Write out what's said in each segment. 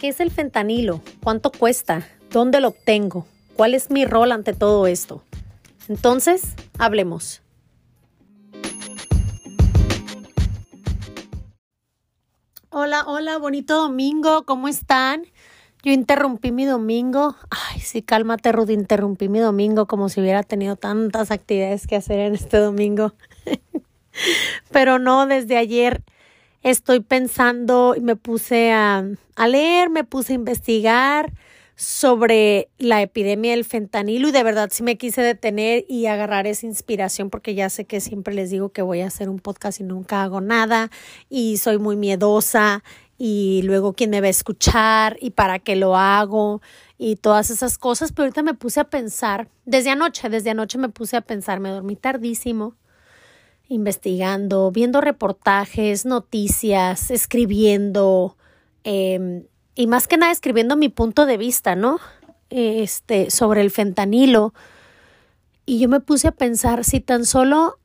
¿Qué es el fentanilo? ¿Cuánto cuesta? ¿Dónde lo obtengo? ¿Cuál es mi rol ante todo esto? Entonces, hablemos. Hola, hola, bonito domingo, ¿cómo están? Yo interrumpí mi domingo. Ay, sí, cálmate, Rudy, interrumpí mi domingo como si hubiera tenido tantas actividades que hacer en este domingo. Pero no, desde ayer estoy pensando y me puse a, a leer, me puse a investigar sobre la epidemia del fentanilo y de verdad sí me quise detener y agarrar esa inspiración porque ya sé que siempre les digo que voy a hacer un podcast y nunca hago nada y soy muy miedosa y luego quién me va a escuchar y para qué lo hago y todas esas cosas, pero ahorita me puse a pensar, desde anoche, desde anoche me puse a pensar, me dormí tardísimo investigando, viendo reportajes, noticias, escribiendo, eh, y más que nada escribiendo mi punto de vista, ¿no? Este, sobre el fentanilo. Y yo me puse a pensar si tan solo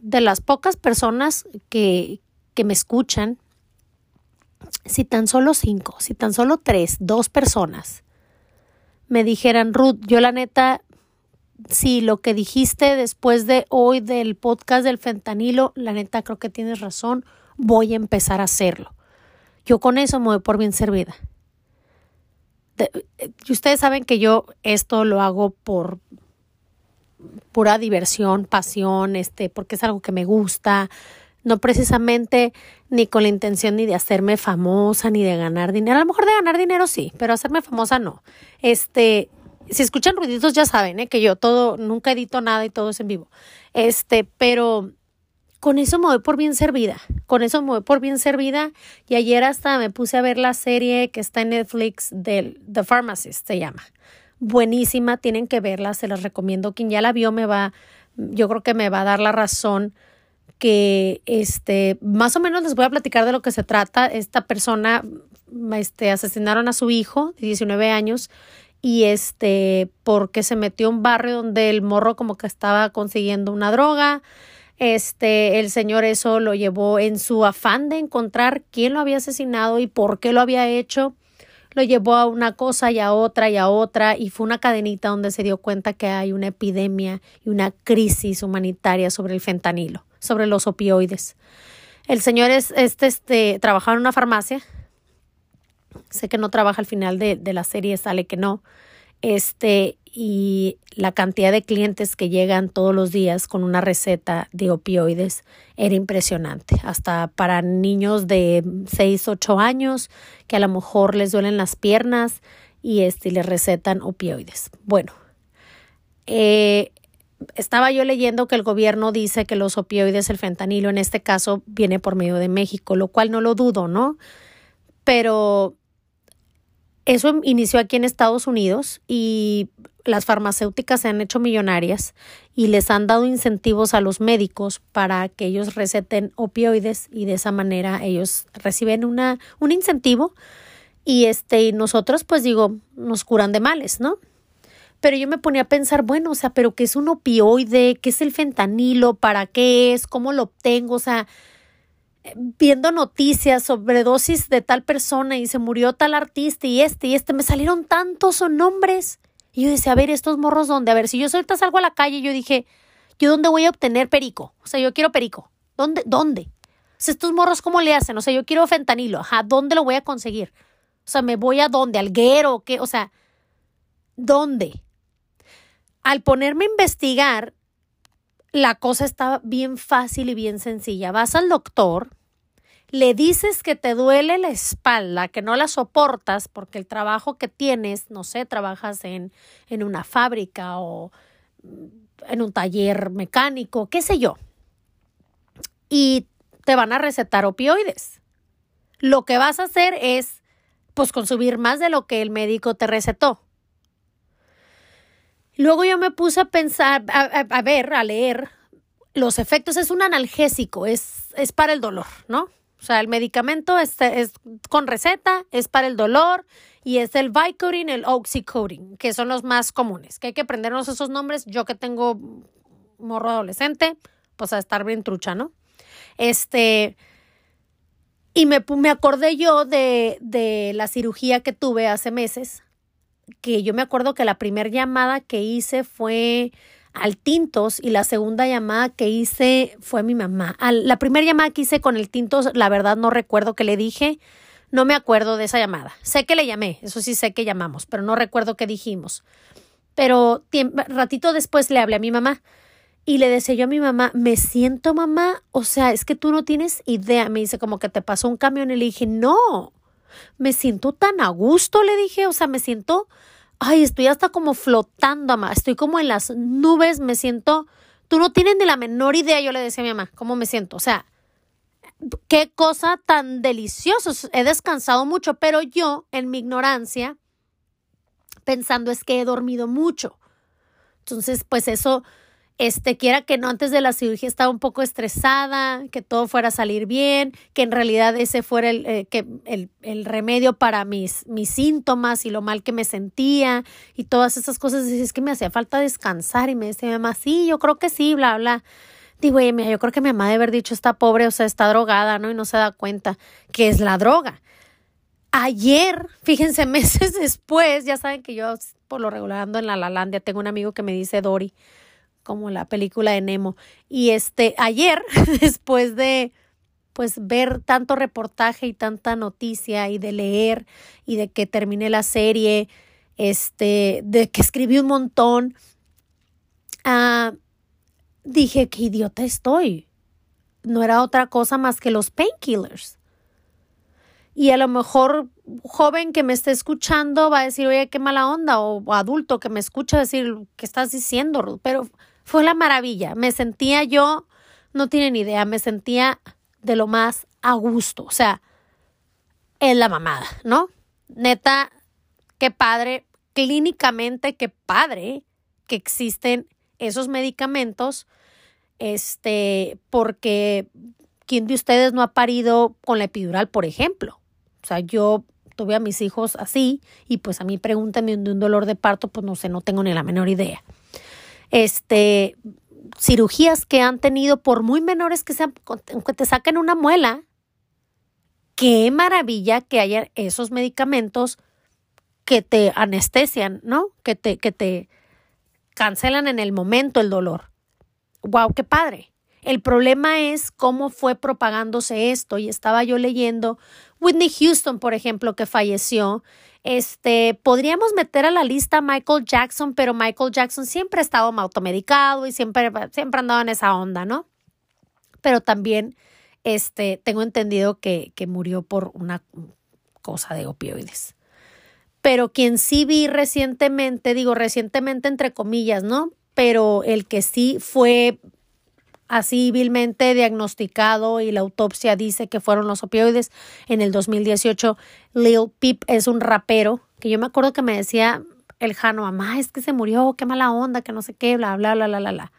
de las pocas personas que, que me escuchan, si tan solo cinco, si tan solo tres, dos personas me dijeran, Ruth, yo la neta, si lo que dijiste después de hoy del podcast del fentanilo, la neta creo que tienes razón, voy a empezar a hacerlo. Yo con eso me voy por bien servida. ustedes saben que yo esto lo hago por pura diversión, pasión, este, porque es algo que me gusta, no precisamente ni con la intención ni de hacerme famosa ni de ganar dinero. A lo mejor de ganar dinero sí, pero hacerme famosa no. Este, si escuchan ruiditos ya saben, ¿eh? que yo todo nunca edito nada y todo es en vivo. Este, pero con eso me voy por bien servida, con eso me voy por bien servida y ayer hasta me puse a ver la serie que está en Netflix del The Pharmacist, se llama. Buenísima, tienen que verla, se las recomiendo. Quien ya la vio me va, yo creo que me va a dar la razón que este, más o menos les voy a platicar de lo que se trata. Esta persona, este, asesinaron a su hijo de 19 años y este, porque se metió a un barrio donde el morro como que estaba consiguiendo una droga este, el señor eso lo llevó en su afán de encontrar quién lo había asesinado y por qué lo había hecho. Lo llevó a una cosa y a otra y a otra y fue una cadenita donde se dio cuenta que hay una epidemia y una crisis humanitaria sobre el fentanilo, sobre los opioides. El señor es, este, este, trabajaba en una farmacia. Sé que no trabaja al final de, de la serie, sale que no. Este, y la cantidad de clientes que llegan todos los días con una receta de opioides era impresionante. Hasta para niños de 6, 8 años que a lo mejor les duelen las piernas y este, les recetan opioides. Bueno, eh, estaba yo leyendo que el gobierno dice que los opioides, el fentanilo en este caso, viene por medio de México, lo cual no lo dudo, ¿no? Pero eso inició aquí en Estados Unidos y las farmacéuticas se han hecho millonarias y les han dado incentivos a los médicos para que ellos receten opioides y de esa manera ellos reciben una, un incentivo y este y nosotros pues digo nos curan de males, ¿no? Pero yo me ponía a pensar, bueno, o sea, pero ¿qué es un opioide? ¿Qué es el fentanilo? ¿Para qué es? ¿Cómo lo obtengo? O sea, viendo noticias sobre dosis de tal persona y se murió tal artista y este y este, me salieron tantos nombres y yo decía, a ver, estos morros dónde, a ver, si yo ahorita salgo a la calle, yo dije, ¿yo dónde voy a obtener perico? O sea, yo quiero perico. ¿Dónde? ¿Dónde? O sea, estos morros, ¿cómo le hacen? O sea, yo quiero fentanilo. Ajá, ¿dónde lo voy a conseguir? O sea, ¿me voy a dónde? ¿Al guero? ¿Qué? O sea, ¿dónde? Al ponerme a investigar, la cosa estaba bien fácil y bien sencilla. Vas al doctor, le dices que te duele la espalda, que no la soportas porque el trabajo que tienes, no sé, trabajas en, en una fábrica o en un taller mecánico, qué sé yo, y te van a recetar opioides. Lo que vas a hacer es, pues, consumir más de lo que el médico te recetó. Luego yo me puse a pensar, a, ver, a leer los efectos. Es un analgésico, es, es para el dolor, ¿no? O sea, el medicamento es, es con receta, es para el dolor y es el Vicodin, el Oxycodone, que son los más comunes. Que hay que aprendernos esos nombres. Yo que tengo morro adolescente, pues a estar bien trucha, ¿no? Este, Y me, me acordé yo de, de la cirugía que tuve hace meses, que yo me acuerdo que la primera llamada que hice fue al Tintos y la segunda llamada que hice fue a mi mamá. la primera llamada que hice con el Tintos, la verdad no recuerdo qué le dije, no me acuerdo de esa llamada. Sé que le llamé, eso sí sé que llamamos, pero no recuerdo qué dijimos. Pero ratito después le hablé a mi mamá y le decía yo a mi mamá, me siento mamá, o sea, es que tú no tienes idea. Me dice como que te pasó un camión y le dije, no, me siento tan a gusto, le dije, o sea, me siento ay, estoy hasta como flotando, mamá, estoy como en las nubes, me siento, tú no tienes ni la menor idea, yo le decía a mi mamá, cómo me siento, o sea, qué cosa tan deliciosa, he descansado mucho, pero yo, en mi ignorancia, pensando es que he dormido mucho. Entonces, pues eso este, quiera que no, antes de la cirugía estaba un poco estresada, que todo fuera a salir bien, que en realidad ese fuera el, eh, que el, el, remedio para mis, mis síntomas y lo mal que me sentía y todas esas cosas. es que me hacía falta descansar y me decía mi mamá, sí, yo creo que sí, bla, bla. Digo, oye, mira, yo creo que mi mamá debe haber dicho está pobre, o sea, está drogada, ¿no? Y no se da cuenta que es la droga. Ayer, fíjense, meses después, ya saben que yo por lo regular ando en la Lalandia, tengo un amigo que me dice Dori como la película de Nemo. Y este, ayer, después de pues ver tanto reportaje y tanta noticia y de leer y de que terminé la serie, este, de que escribí un montón, ah, dije, qué idiota estoy. No era otra cosa más que los painkillers. Y a lo mejor joven que me esté escuchando va a decir, oye, qué mala onda, o adulto que me escucha decir, ¿qué estás diciendo? Pero fue la maravilla. Me sentía yo, no tienen idea, me sentía de lo más a gusto. O sea, en la mamada, ¿no? Neta, qué padre, clínicamente, qué padre que existen esos medicamentos, este, porque ¿quién de ustedes no ha parido con la epidural, por ejemplo? O sea, yo tuve a mis hijos así y pues a mí pregúntame de un dolor de parto, pues no sé, no tengo ni la menor idea este, cirugías que han tenido, por muy menores que sean, que te saquen una muela, qué maravilla que haya esos medicamentos que te anestesian, ¿no? Que te, que te cancelan en el momento el dolor. ¡Wow! ¡Qué padre! El problema es cómo fue propagándose esto. Y estaba yo leyendo Whitney Houston, por ejemplo, que falleció este, podríamos meter a la lista Michael Jackson, pero Michael Jackson siempre ha estado automedicado y siempre, siempre andaba en esa onda, ¿no? Pero también, este, tengo entendido que, que murió por una cosa de opioides. Pero quien sí vi recientemente, digo recientemente entre comillas, ¿no? Pero el que sí fue así vilmente diagnosticado y la autopsia dice que fueron los opioides. En el 2018, Lil Peep es un rapero que yo me acuerdo que me decía el Jano, mamá, es que se murió, qué mala onda, que no sé qué, bla, bla, bla, bla, bla, bla.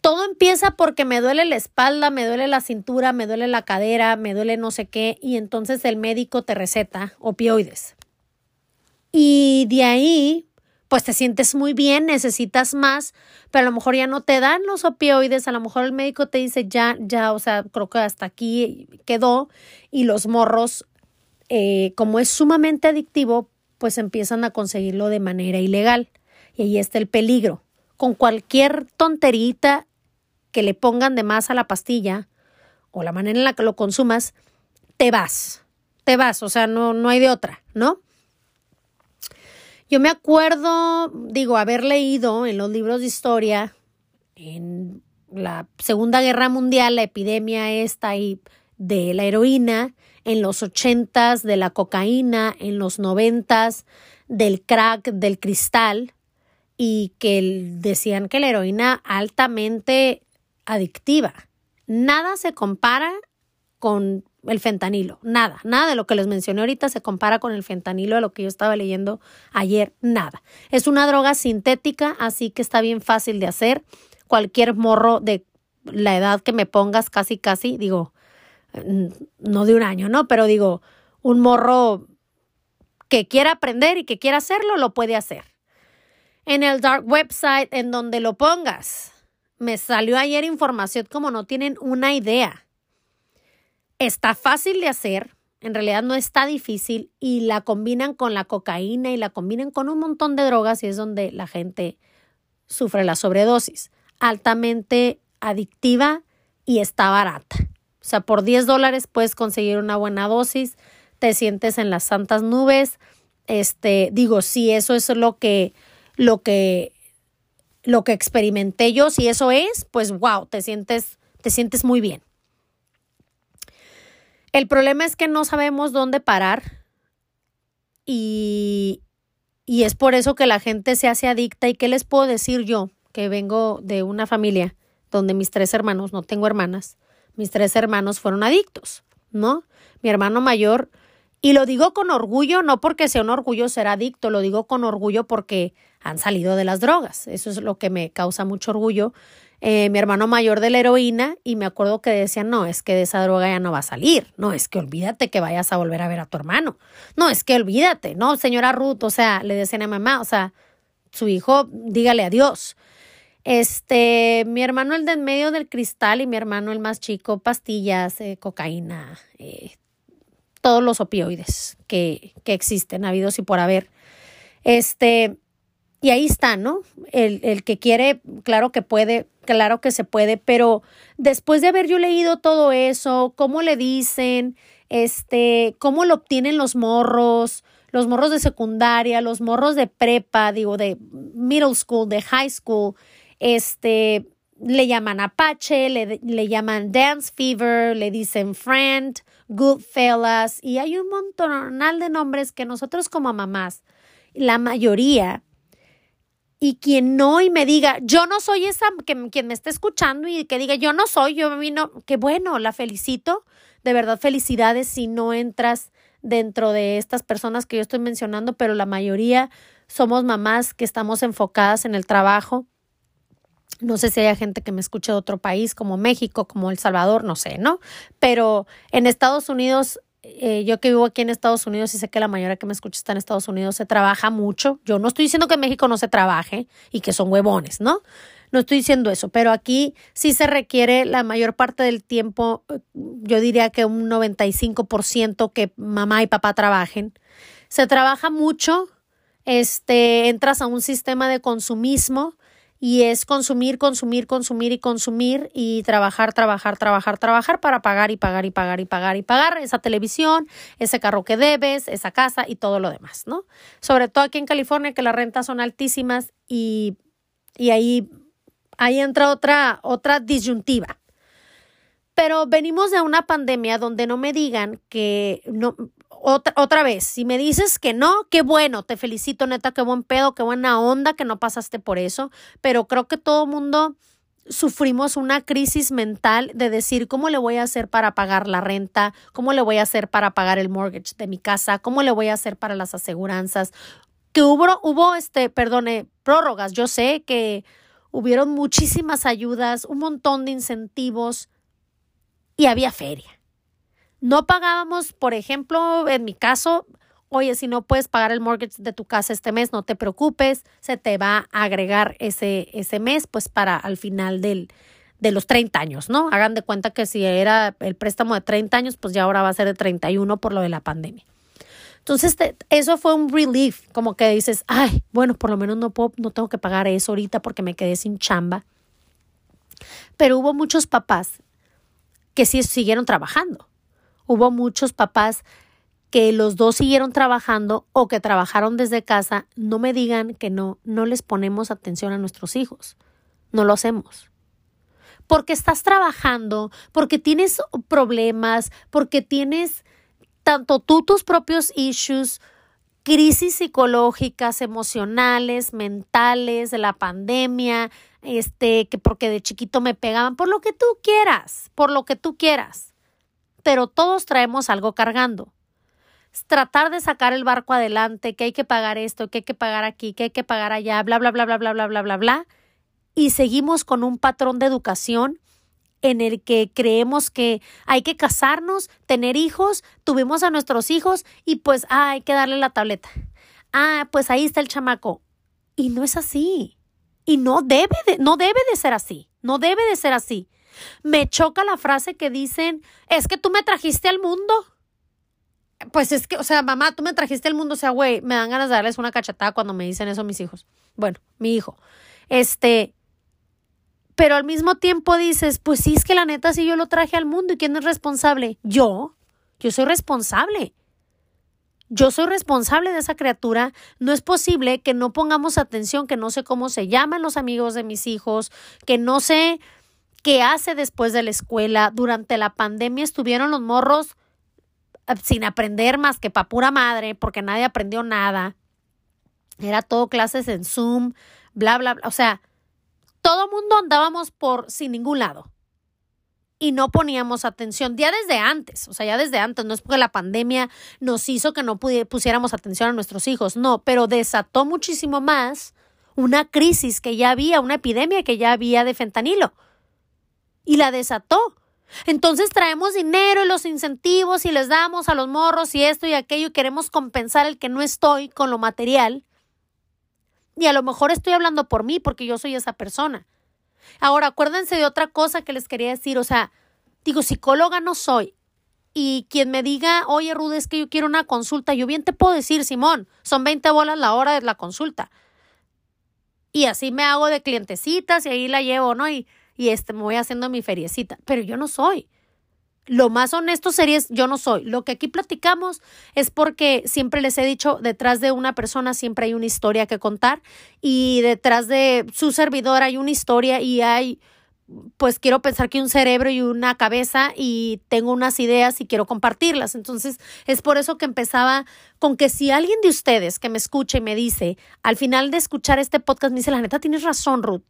Todo empieza porque me duele la espalda, me duele la cintura, me duele la cadera, me duele no sé qué, y entonces el médico te receta opioides. Y de ahí pues te sientes muy bien, necesitas más, pero a lo mejor ya no te dan los opioides, a lo mejor el médico te dice ya, ya, o sea, creo que hasta aquí quedó y los morros, eh, como es sumamente adictivo, pues empiezan a conseguirlo de manera ilegal. Y ahí está el peligro. Con cualquier tonterita que le pongan de más a la pastilla o la manera en la que lo consumas, te vas, te vas, o sea, no, no hay de otra, ¿no? Yo me acuerdo, digo, haber leído en los libros de historia, en la Segunda Guerra Mundial, la epidemia esta y de la heroína, en los ochentas de la cocaína, en los noventas del crack, del cristal, y que decían que la heroína altamente adictiva. Nada se compara con el fentanilo, nada, nada de lo que les mencioné ahorita se compara con el fentanilo de lo que yo estaba leyendo ayer, nada. Es una droga sintética, así que está bien fácil de hacer. Cualquier morro de la edad que me pongas, casi, casi, digo, no de un año, ¿no? Pero digo, un morro que quiera aprender y que quiera hacerlo, lo puede hacer. En el dark website, en donde lo pongas, me salió ayer información como no tienen una idea está fácil de hacer, en realidad no está difícil y la combinan con la cocaína y la combinan con un montón de drogas y es donde la gente sufre la sobredosis. Altamente adictiva y está barata. O sea, por 10 dólares puedes conseguir una buena dosis, te sientes en las santas nubes. Este, digo, si eso es lo que, lo que, lo que experimenté yo, si eso es, pues wow, te sientes, te sientes muy bien. El problema es que no sabemos dónde parar y, y es por eso que la gente se hace adicta. ¿Y qué les puedo decir yo, que vengo de una familia donde mis tres hermanos, no tengo hermanas, mis tres hermanos fueron adictos, ¿no? Mi hermano mayor, y lo digo con orgullo, no porque sea un orgullo ser adicto, lo digo con orgullo porque han salido de las drogas. Eso es lo que me causa mucho orgullo. Eh, mi hermano mayor de la heroína y me acuerdo que decían, no, es que de esa droga ya no va a salir, no, es que olvídate que vayas a volver a ver a tu hermano, no, es que olvídate, no, señora Ruth, o sea, le decían a mamá, o sea, su hijo, dígale adiós. Este, mi hermano el de en medio del cristal y mi hermano el más chico, pastillas, eh, cocaína, eh, todos los opioides que, que existen, habidos y por haber. Este, y ahí está, ¿no? El, el, que quiere, claro que puede, claro que se puede, pero después de haber yo leído todo eso, cómo le dicen, este, cómo lo obtienen los morros, los morros de secundaria, los morros de prepa, digo, de middle school, de high school, este, le llaman Apache, le, le llaman Dance Fever, le dicen Friend, Goodfellas, y hay un montonal de nombres que nosotros como mamás, la mayoría, y quien no y me diga, yo no soy esa, que, quien me esté escuchando y que diga, yo no soy, yo vino, que bueno, la felicito, de verdad felicidades si no entras dentro de estas personas que yo estoy mencionando, pero la mayoría somos mamás que estamos enfocadas en el trabajo. No sé si hay gente que me escuche de otro país como México, como El Salvador, no sé, ¿no? Pero en Estados Unidos eh, yo que vivo aquí en Estados Unidos y sé que la mayoría que me escucha está en Estados Unidos, se trabaja mucho. Yo no estoy diciendo que en México no se trabaje y que son huevones, ¿no? No estoy diciendo eso, pero aquí sí se requiere la mayor parte del tiempo, yo diría que un 95% que mamá y papá trabajen. Se trabaja mucho, este, entras a un sistema de consumismo y es consumir, consumir, consumir y consumir y trabajar, trabajar, trabajar, trabajar para pagar y pagar y pagar y pagar y pagar esa televisión, ese carro que debes, esa casa y todo lo demás, ¿no? Sobre todo aquí en California que las rentas son altísimas y, y ahí, ahí entra otra, otra disyuntiva. Pero venimos de una pandemia donde no me digan que no, otra, otra vez, si me dices que no, qué bueno, te felicito, neta, qué buen pedo, qué buena onda que no pasaste por eso, pero creo que todo mundo sufrimos una crisis mental de decir cómo le voy a hacer para pagar la renta, cómo le voy a hacer para pagar el mortgage de mi casa, cómo le voy a hacer para las aseguranzas. Que hubo, hubo este, perdone, prórrogas. Yo sé que hubieron muchísimas ayudas, un montón de incentivos y había feria. No pagábamos, por ejemplo, en mi caso, oye, si no puedes pagar el mortgage de tu casa este mes, no te preocupes, se te va a agregar ese, ese mes, pues para al final del, de los 30 años, ¿no? Hagan de cuenta que si era el préstamo de 30 años, pues ya ahora va a ser de 31 por lo de la pandemia. Entonces, eso fue un relief, como que dices, ay, bueno, por lo menos no, puedo, no tengo que pagar eso ahorita porque me quedé sin chamba. Pero hubo muchos papás que sí siguieron trabajando. Hubo muchos papás que los dos siguieron trabajando o que trabajaron desde casa. No me digan que no, no les ponemos atención a nuestros hijos. No lo hacemos. Porque estás trabajando, porque tienes problemas, porque tienes tanto tú tus propios issues, crisis psicológicas, emocionales, mentales, de la pandemia, este, que porque de chiquito me pegaban, por lo que tú quieras, por lo que tú quieras pero todos traemos algo cargando. tratar de sacar el barco adelante, que hay que pagar esto, que hay que pagar aquí, que hay que pagar allá, bla, bla, bla, bla, bla, bla, bla, bla, bla, y seguimos con un patrón de educación en el que creemos que hay que casarnos, tener hijos, tuvimos a nuestros hijos y pues ah, hay que darle la tableta. Ah, pues ahí está el chamaco. Y no es así. Y no debe de, no debe de ser así. No debe de ser así. Me choca la frase que dicen, es que tú me trajiste al mundo. Pues es que, o sea, mamá, tú me trajiste al mundo, o sea, güey, me dan ganas de darles una cachetada cuando me dicen eso mis hijos. Bueno, mi hijo. Este, pero al mismo tiempo dices, pues sí, es que la neta sí yo lo traje al mundo y quién es responsable? Yo, yo soy responsable. Yo soy responsable de esa criatura. No es posible que no pongamos atención, que no sé cómo se llaman los amigos de mis hijos, que no sé qué hace después de la escuela. Durante la pandemia estuvieron los morros eh, sin aprender más que pa' pura madre, porque nadie aprendió nada. Era todo clases en Zoom, bla, bla, bla. O sea, todo mundo andábamos por sin ningún lado y no poníamos atención, ya desde antes, o sea, ya desde antes, no es porque la pandemia nos hizo que no pusiéramos atención a nuestros hijos, no, pero desató muchísimo más una crisis que ya había, una epidemia que ya había de fentanilo. Y la desató. Entonces traemos dinero y los incentivos y les damos a los morros y esto y aquello y queremos compensar el que no estoy con lo material. Y a lo mejor estoy hablando por mí porque yo soy esa persona. Ahora, acuérdense de otra cosa que les quería decir, o sea, digo, psicóloga no soy. Y quien me diga, oye, Rude, es que yo quiero una consulta, yo bien te puedo decir, Simón, son 20 bolas la hora de la consulta. Y así me hago de clientecitas y ahí la llevo, ¿no? Y, y este, me voy haciendo mi feriecita. Pero yo no soy. Lo más honesto sería yo no soy. Lo que aquí platicamos es porque siempre les he dicho, detrás de una persona siempre hay una historia que contar y detrás de su servidor hay una historia y hay, pues quiero pensar que un cerebro y una cabeza y tengo unas ideas y quiero compartirlas. Entonces es por eso que empezaba con que si alguien de ustedes que me escucha y me dice, al final de escuchar este podcast, me dice, la neta, tienes razón, Ruth.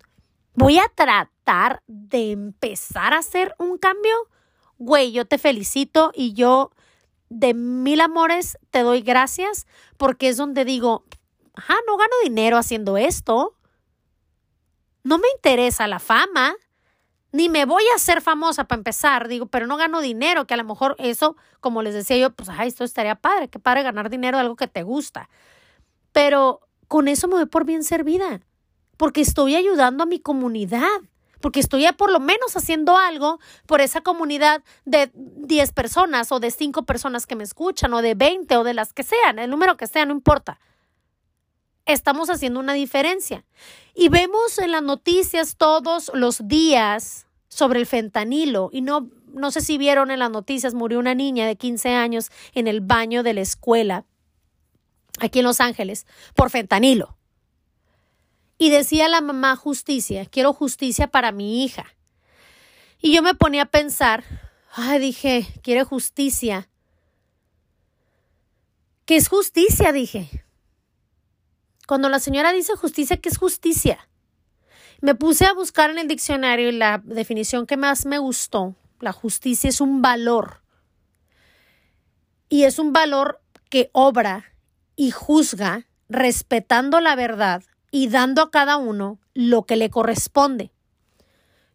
Voy a tratar de empezar a hacer un cambio güey, yo te felicito y yo de mil amores te doy gracias porque es donde digo, ajá, no gano dinero haciendo esto. No me interesa la fama, ni me voy a hacer famosa para empezar, digo, pero no gano dinero, que a lo mejor eso, como les decía yo, pues, ajá, esto estaría padre, que padre ganar dinero de algo que te gusta. Pero con eso me voy por bien servida, porque estoy ayudando a mi comunidad porque estoy por lo menos haciendo algo por esa comunidad de 10 personas o de 5 personas que me escuchan o de 20 o de las que sean, el número que sea, no importa. Estamos haciendo una diferencia. Y vemos en las noticias todos los días sobre el fentanilo y no no sé si vieron en las noticias, murió una niña de 15 años en el baño de la escuela aquí en Los Ángeles por fentanilo. Y decía la mamá justicia, quiero justicia para mi hija. Y yo me ponía a pensar, ay, dije, quiere justicia. ¿Qué es justicia? Dije. Cuando la señora dice justicia, ¿qué es justicia? Me puse a buscar en el diccionario y la definición que más me gustó, la justicia es un valor. Y es un valor que obra y juzga respetando la verdad y dando a cada uno lo que le corresponde.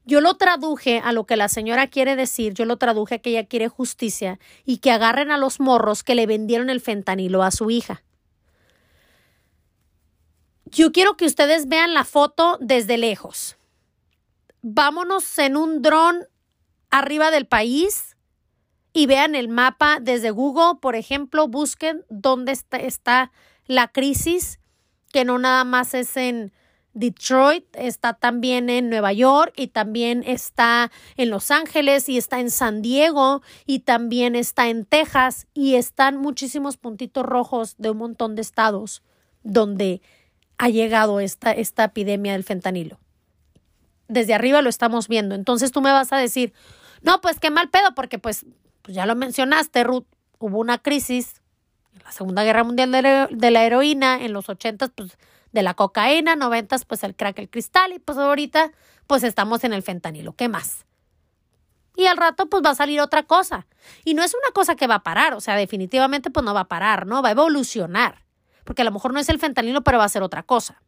Yo lo traduje a lo que la señora quiere decir, yo lo traduje a que ella quiere justicia y que agarren a los morros que le vendieron el fentanilo a su hija. Yo quiero que ustedes vean la foto desde lejos. Vámonos en un dron arriba del país y vean el mapa desde Google, por ejemplo, busquen dónde está, está la crisis que no nada más es en Detroit, está también en Nueva York y también está en Los Ángeles y está en San Diego y también está en Texas y están muchísimos puntitos rojos de un montón de estados donde ha llegado esta, esta epidemia del fentanilo. Desde arriba lo estamos viendo. Entonces tú me vas a decir, no, pues qué mal pedo, porque pues, pues ya lo mencionaste, Ruth, hubo una crisis la Segunda Guerra Mundial de, la heroína, en los ochentas, pues de la cocaína, noventas, pues el crack, el cristal, y pues ahorita, pues estamos en el fentanilo. ¿Qué más? Y al rato, pues va a salir otra cosa. Y no es una cosa que va a parar, o sea, definitivamente, pues no va a parar, ¿no? Va a evolucionar. Porque a lo mejor no es el fentanilo, pero va a ser otra cosa.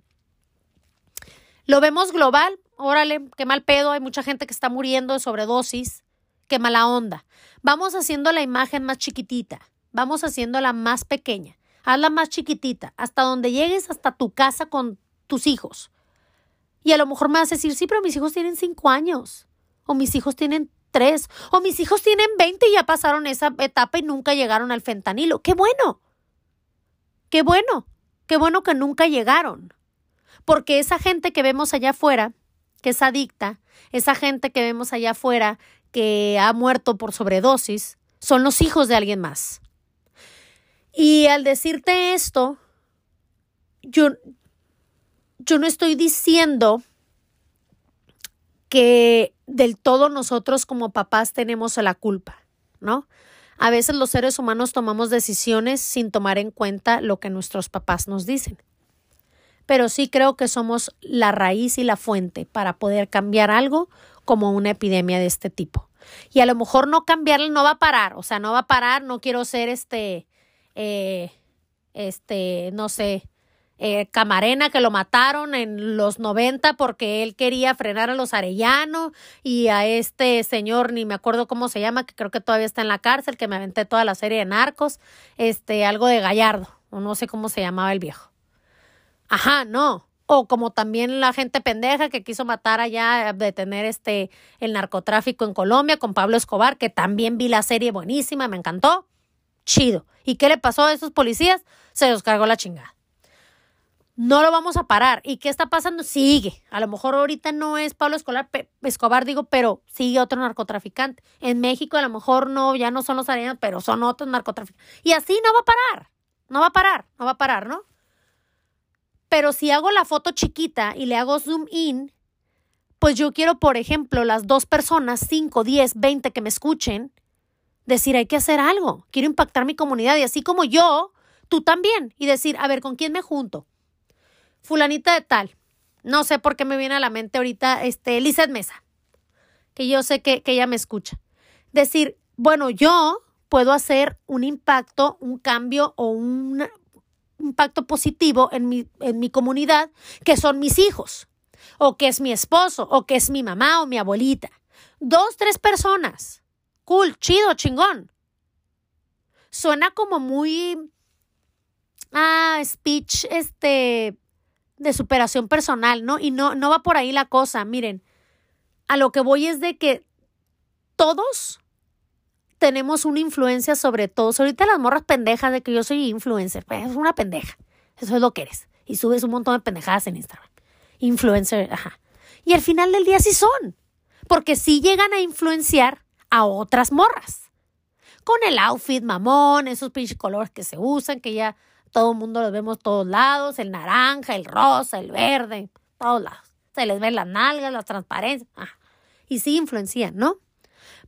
Lo vemos global, órale, qué mal pedo, hay mucha gente que está muriendo de sobredosis, qué mala onda. Vamos haciendo la imagen más chiquitita. Vamos haciéndola más pequeña. Hazla más chiquitita, hasta donde llegues hasta tu casa con tus hijos. Y a lo mejor me vas a decir, sí, pero mis hijos tienen cinco años. o mis hijos tienen tres, o mis hijos tienen 20 y ya pasaron esa etapa y nunca llegaron al fentanilo. ¡Qué bueno! ¡Qué bueno! ¡Qué bueno que nunca llegaron! Porque esa gente que vemos allá afuera, que es adicta, esa gente que vemos allá afuera que ha muerto por sobredosis, son los hijos de alguien más. Y al decirte esto, yo, yo no estoy diciendo que del todo nosotros como papás tenemos la culpa, ¿no? A veces los seres humanos tomamos decisiones sin tomar en cuenta lo que nuestros papás nos dicen. Pero sí creo que somos la raíz y la fuente para poder cambiar algo como una epidemia de este tipo. Y a lo mejor no cambiarlo no va a parar, o sea, no va a parar, no quiero ser este, eh, este, no sé, eh, Camarena que lo mataron en los 90 porque él quería frenar a los Arellano y a este señor, ni me acuerdo cómo se llama, que creo que todavía está en la cárcel, que me aventé toda la serie de narcos, este, algo de Gallardo, o no sé cómo se llamaba el viejo. Ajá, no. O como también la gente pendeja que quiso matar allá, detener este, el narcotráfico en Colombia con Pablo Escobar, que también vi la serie buenísima, me encantó. Chido. ¿Y qué le pasó a esos policías? Se los cargó la chingada no lo vamos a parar. ¿Y qué está pasando? Sigue. A lo mejor ahorita no es Pablo Escolar, Escobar, digo, pero sigue otro narcotraficante. En México a lo mejor no, ya no son los arenas, pero son otros narcotraficantes. Y así no va a parar. No va a parar, no va a parar, ¿no? Pero si hago la foto chiquita y le hago zoom in, pues yo quiero, por ejemplo, las dos personas, 5, 10, 20 que me escuchen, decir, hay que hacer algo. Quiero impactar mi comunidad y así como yo, tú también. Y decir, a ver, ¿con quién me junto? fulanita de tal. No sé por qué me viene a la mente ahorita, este, Lizeth Mesa, que yo sé que, que ella me escucha. Decir, bueno, yo puedo hacer un impacto, un cambio o un impacto positivo en mi, en mi comunidad, que son mis hijos, o que es mi esposo, o que es mi mamá o mi abuelita. Dos, tres personas. Cool, chido, chingón. Suena como muy... Ah, speech, este, de superación personal, ¿no? Y no, no va por ahí la cosa. Miren, a lo que voy es de que todos tenemos una influencia sobre todos. Ahorita las morras pendejas de que yo soy influencer, pues es una pendeja. Eso es lo que eres. Y subes un montón de pendejadas en Instagram. Influencer, ajá. Y al final del día sí son. Porque sí llegan a influenciar a otras morras. Con el outfit mamón, esos pinches colores que se usan, que ya todo el mundo los vemos todos lados, el naranja, el rosa, el verde, todos lados. Se les ven las nalgas, las transparencias. Ah, y sí influencian, ¿no?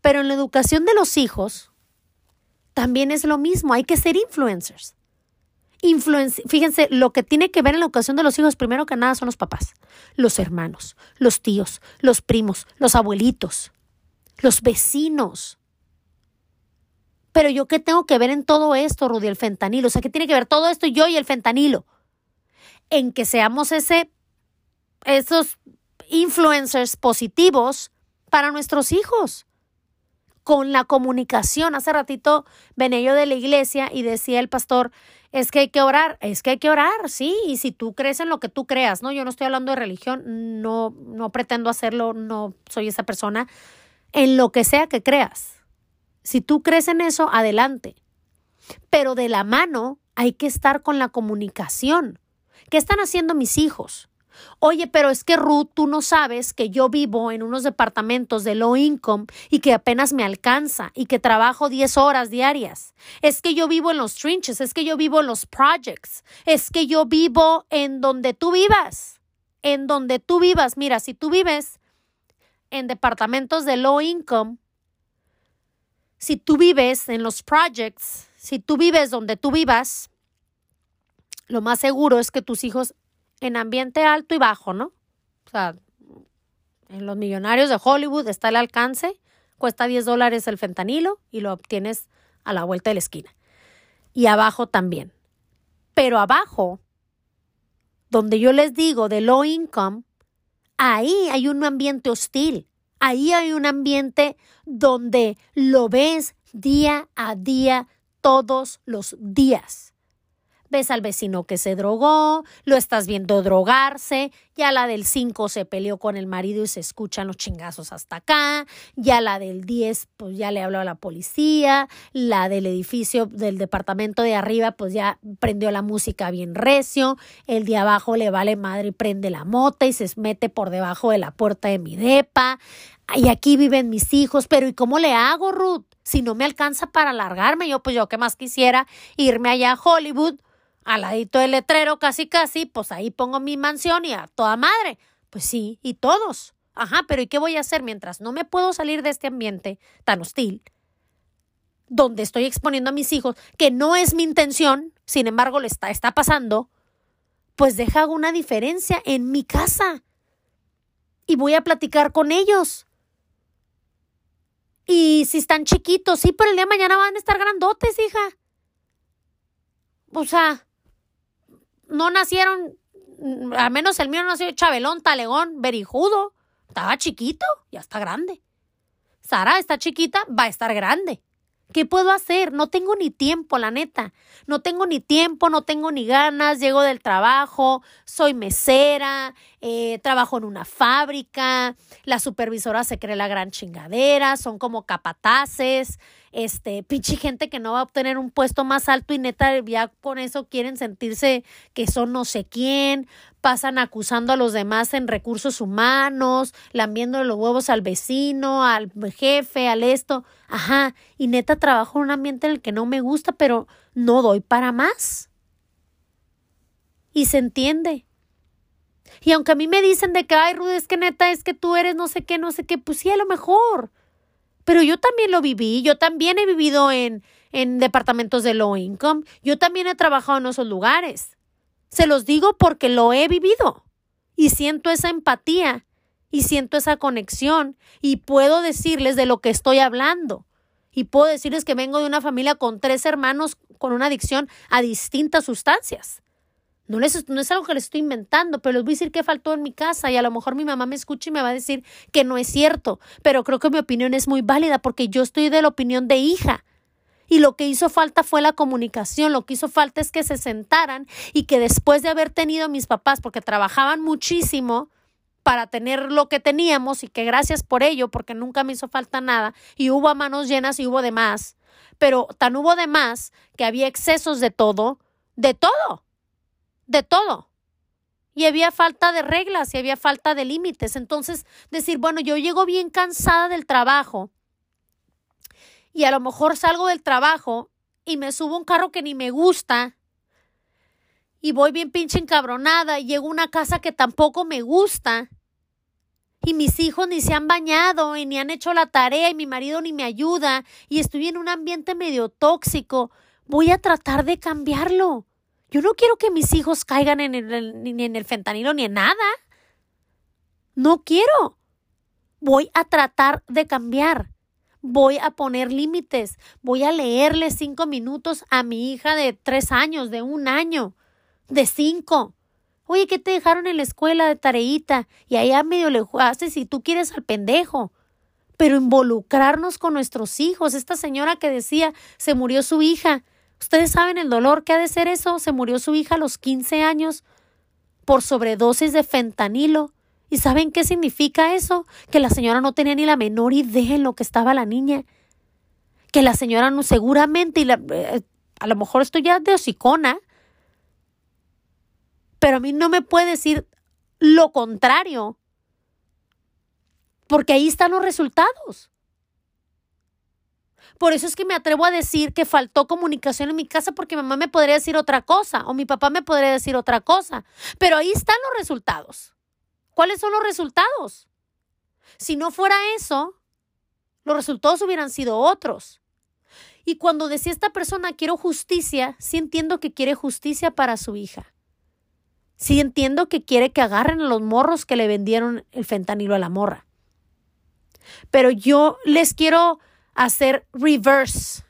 Pero en la educación de los hijos también es lo mismo, hay que ser influencers. fíjense, lo que tiene que ver en la educación de los hijos, primero que nada, son los papás, los hermanos, los tíos, los primos, los abuelitos, los vecinos. Pero yo qué tengo que ver en todo esto, Rudy, el fentanilo. O sea, ¿qué tiene que ver todo esto yo y el fentanilo? En que seamos ese, esos influencers positivos para nuestros hijos. Con la comunicación. Hace ratito venía yo de la iglesia y decía el pastor, es que hay que orar, es que hay que orar, sí, y si tú crees en lo que tú creas, ¿no? Yo no estoy hablando de religión, no, no pretendo hacerlo, no soy esa persona, en lo que sea que creas si tú crees en eso, adelante. Pero de la mano hay que estar con la comunicación. ¿Qué están haciendo mis hijos? Oye, pero es que Ruth, tú no sabes que yo vivo en unos departamentos de low income y que apenas me alcanza y que trabajo 10 horas diarias. Es que yo vivo en los trinches, es que yo vivo en los projects, es que yo vivo en donde tú vivas, en donde tú vivas. Mira, si tú vives en departamentos de low income, si tú vives en los projects, si tú vives donde tú vivas, lo más seguro es que tus hijos en ambiente alto y bajo, ¿no? O sea, en los millonarios de Hollywood está el alcance, cuesta 10 dólares el fentanilo y lo obtienes a la vuelta de la esquina. Y abajo también. Pero abajo, donde yo les digo de low income, ahí hay un ambiente hostil. Ahí hay un ambiente donde lo ves día a día, todos los días. Ves al vecino que se drogó, lo estás viendo drogarse, ya la del 5 se peleó con el marido y se escuchan los chingazos hasta acá, ya la del 10 pues ya le habló a la policía, la del edificio del departamento de arriba pues ya prendió la música bien recio, el de abajo le vale madre y prende la mota y se mete por debajo de la puerta de mi depa, y aquí viven mis hijos, pero ¿y cómo le hago, Ruth? Si no me alcanza para largarme, yo pues yo que más quisiera irme allá a Hollywood al ladito del letrero, casi casi, pues ahí pongo mi mansión y a toda madre. Pues sí, y todos. Ajá, pero ¿y qué voy a hacer mientras no me puedo salir de este ambiente tan hostil? Donde estoy exponiendo a mis hijos, que no es mi intención, sin embargo le está, está pasando, pues deja una diferencia en mi casa. Y voy a platicar con ellos. Y si están chiquitos, sí, pero el día de mañana van a estar grandotes, hija. O sea, no nacieron, al menos el mío nació chabelón, talegón, berijudo. Estaba chiquito, ya está grande. Sara está chiquita, va a estar grande. ¿Qué puedo hacer? No tengo ni tiempo, la neta. No tengo ni tiempo, no tengo ni ganas. Llego del trabajo, soy mesera, eh, trabajo en una fábrica. La supervisora se cree la gran chingadera, son como capataces este, pinche gente que no va a obtener un puesto más alto y neta ya con eso quieren sentirse que son no sé quién, pasan acusando a los demás en recursos humanos, lambiendo los huevos al vecino, al jefe, al esto, ajá, y neta trabajo en un ambiente en el que no me gusta, pero no doy para más. Y se entiende. Y aunque a mí me dicen de que, ay, Rudy, es que neta, es que tú eres no sé qué, no sé qué, pues sí, a lo mejor. Pero yo también lo viví, yo también he vivido en, en departamentos de low income, yo también he trabajado en esos lugares. Se los digo porque lo he vivido y siento esa empatía y siento esa conexión y puedo decirles de lo que estoy hablando. Y puedo decirles que vengo de una familia con tres hermanos con una adicción a distintas sustancias. No, es algo que les estoy inventando, pero les voy a decir que faltó en mi casa y a lo mejor mi mamá me escucha y me va a decir que no es cierto, pero creo que mi opinión es muy válida porque yo estoy de la opinión de hija. Y lo que hizo falta fue la comunicación, lo que hizo falta es que se sentaran y que después de haber tenido mis papás, porque trabajaban muchísimo para tener lo que teníamos y que gracias por ello, porque nunca me hizo falta nada y hubo a manos llenas y hubo de más, pero tan hubo de más que había excesos de todo, de todo de todo. Y había falta de reglas y había falta de límites. Entonces, decir, bueno, yo llego bien cansada del trabajo y a lo mejor salgo del trabajo y me subo un carro que ni me gusta y voy bien pinche encabronada y llego a una casa que tampoco me gusta y mis hijos ni se han bañado y ni han hecho la tarea y mi marido ni me ayuda y estoy en un ambiente medio tóxico, voy a tratar de cambiarlo. Yo no quiero que mis hijos caigan en el, ni en el fentanilo ni en nada. No quiero. Voy a tratar de cambiar. Voy a poner límites. Voy a leerle cinco minutos a mi hija de tres años, de un año, de cinco. Oye, ¿qué te dejaron en la escuela de tareita? Y allá medio le jugaste si tú quieres al pendejo. Pero involucrarnos con nuestros hijos. Esta señora que decía, se murió su hija. Ustedes saben el dolor que ha de ser eso. Se murió su hija a los 15 años por sobredosis de fentanilo. ¿Y saben qué significa eso? Que la señora no tenía ni la menor idea en lo que estaba la niña. Que la señora no seguramente, y la, eh, a lo mejor estoy ya de hocicona, pero a mí no me puede decir lo contrario. Porque ahí están los resultados. Por eso es que me atrevo a decir que faltó comunicación en mi casa porque mi mamá me podría decir otra cosa o mi papá me podría decir otra cosa. Pero ahí están los resultados. ¿Cuáles son los resultados? Si no fuera eso, los resultados hubieran sido otros. Y cuando decía esta persona quiero justicia, sí entiendo que quiere justicia para su hija. Sí entiendo que quiere que agarren a los morros que le vendieron el fentanilo a la morra. Pero yo les quiero hacer reverse.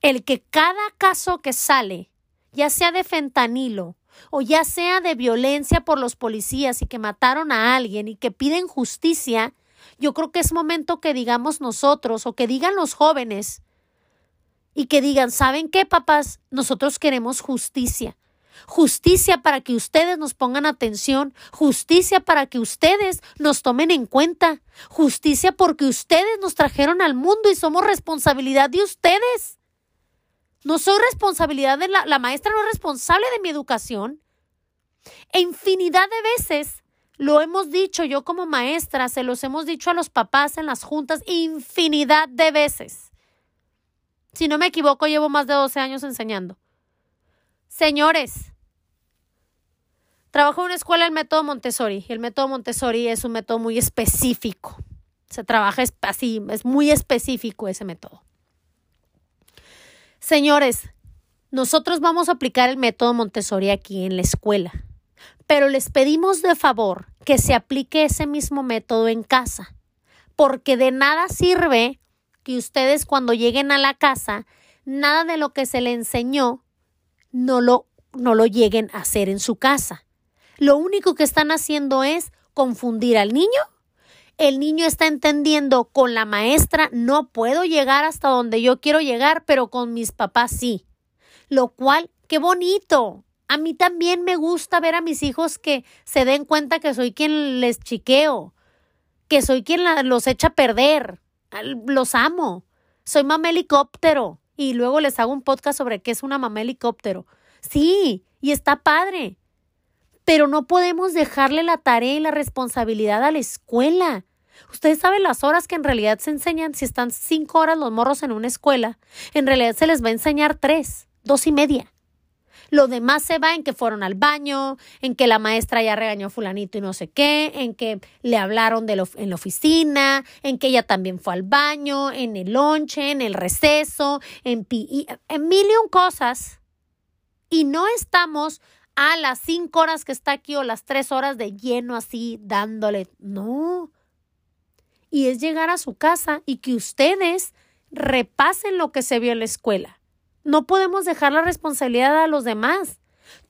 El que cada caso que sale, ya sea de fentanilo o ya sea de violencia por los policías y que mataron a alguien y que piden justicia, yo creo que es momento que digamos nosotros o que digan los jóvenes y que digan, ¿saben qué, papás? Nosotros queremos justicia. Justicia para que ustedes nos pongan atención, justicia para que ustedes nos tomen en cuenta, justicia porque ustedes nos trajeron al mundo y somos responsabilidad de ustedes. No soy responsabilidad de la, la maestra, no es responsable de mi educación. E infinidad de veces lo hemos dicho yo como maestra, se los hemos dicho a los papás en las juntas infinidad de veces. Si no me equivoco, llevo más de 12 años enseñando. Señores, trabajo en una escuela el método Montessori. El método Montessori es un método muy específico. Se trabaja así, es muy específico ese método. Señores, nosotros vamos a aplicar el método Montessori aquí en la escuela, pero les pedimos de favor que se aplique ese mismo método en casa, porque de nada sirve que ustedes cuando lleguen a la casa, nada de lo que se le enseñó no lo, no lo lleguen a hacer en su casa. Lo único que están haciendo es confundir al niño. El niño está entendiendo con la maestra no puedo llegar hasta donde yo quiero llegar, pero con mis papás sí. Lo cual, qué bonito. A mí también me gusta ver a mis hijos que se den cuenta que soy quien les chiqueo, que soy quien los echa a perder los amo. Soy mamá helicóptero. Y luego les hago un podcast sobre qué es una mamá helicóptero. Sí, y está padre. Pero no podemos dejarle la tarea y la responsabilidad a la escuela. Ustedes saben las horas que en realidad se enseñan. Si están cinco horas los morros en una escuela, en realidad se les va a enseñar tres, dos y media. Lo demás se va en que fueron al baño, en que la maestra ya regañó fulanito y no sé qué, en que le hablaron de en la oficina, en que ella también fue al baño, en el lonche, en el receso, en, en mil y un cosas. Y no estamos a las cinco horas que está aquí o las tres horas de lleno así dándole. No. Y es llegar a su casa y que ustedes repasen lo que se vio en la escuela no podemos dejar la responsabilidad a los demás.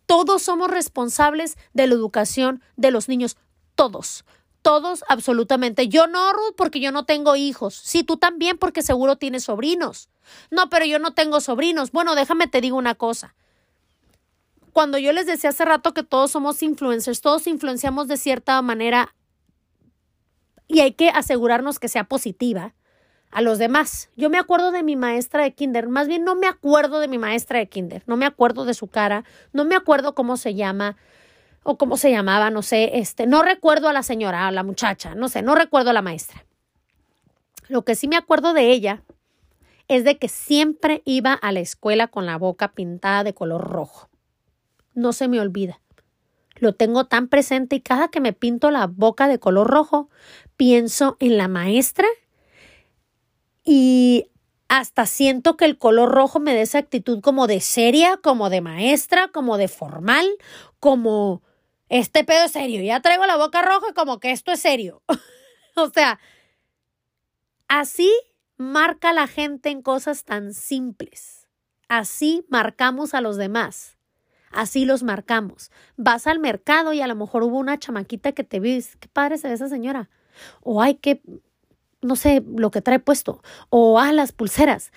Todos somos responsables de la educación de los niños. Todos. Todos, absolutamente. Yo no, Ruth, porque yo no tengo hijos. Sí, tú también, porque seguro tienes sobrinos. No, pero yo no tengo sobrinos. Bueno, déjame te digo una cosa. Cuando yo les decía hace rato que todos somos influencers, todos influenciamos de cierta manera y hay que asegurarnos que sea positiva a los demás. Yo me acuerdo de mi maestra de kinder, más bien no me acuerdo de mi maestra de kinder, no me acuerdo de su cara, no me acuerdo cómo se llama o cómo se llamaba, no sé, este, no recuerdo a la señora, a la muchacha, no sé, no recuerdo a la maestra. Lo que sí me acuerdo de ella es de que siempre iba a la escuela con la boca pintada de color rojo. No se me olvida. Lo tengo tan presente y cada que me pinto la boca de color rojo, pienso en la maestra y hasta siento que el color rojo me da esa actitud como de seria, como de maestra, como de formal, como este pedo es serio, ya traigo la boca roja como que esto es serio. o sea, así marca la gente en cosas tan simples. Así marcamos a los demás. Así los marcamos. Vas al mercado y a lo mejor hubo una chamaquita que te ves, qué padre se ve esa señora. O ay, qué no sé, lo que trae puesto, o ah, las pulseras.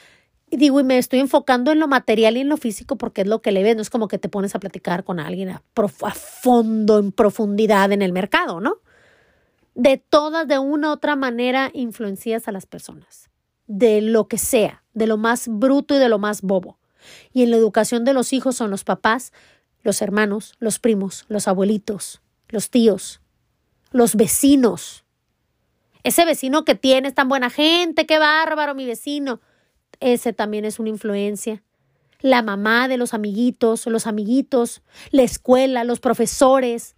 Y digo, y me estoy enfocando en lo material y en lo físico porque es lo que le ves, no es como que te pones a platicar con alguien a, a fondo, en profundidad en el mercado, ¿no? De todas, de una u otra manera, influencias a las personas, de lo que sea, de lo más bruto y de lo más bobo. Y en la educación de los hijos son los papás, los hermanos, los primos, los abuelitos, los tíos, los vecinos, ese vecino que tienes tan buena gente, qué bárbaro mi vecino. Ese también es una influencia. La mamá de los amiguitos, los amiguitos, la escuela, los profesores,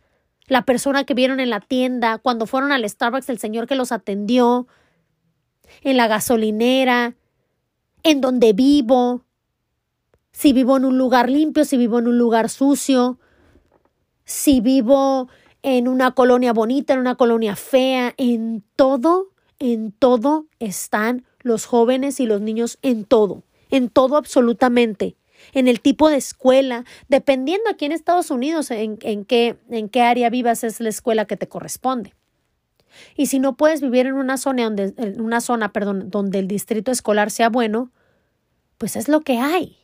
la persona que vieron en la tienda, cuando fueron al Starbucks, el señor que los atendió, en la gasolinera, en donde vivo, si vivo en un lugar limpio, si vivo en un lugar sucio, si vivo en una colonia bonita, en una colonia fea, en todo, en todo están los jóvenes y los niños, en todo, en todo absolutamente, en el tipo de escuela, dependiendo aquí en Estados Unidos en, en, qué, en qué área vivas es la escuela que te corresponde. Y si no puedes vivir en una zona donde, en una zona, perdón, donde el distrito escolar sea bueno, pues es lo que hay.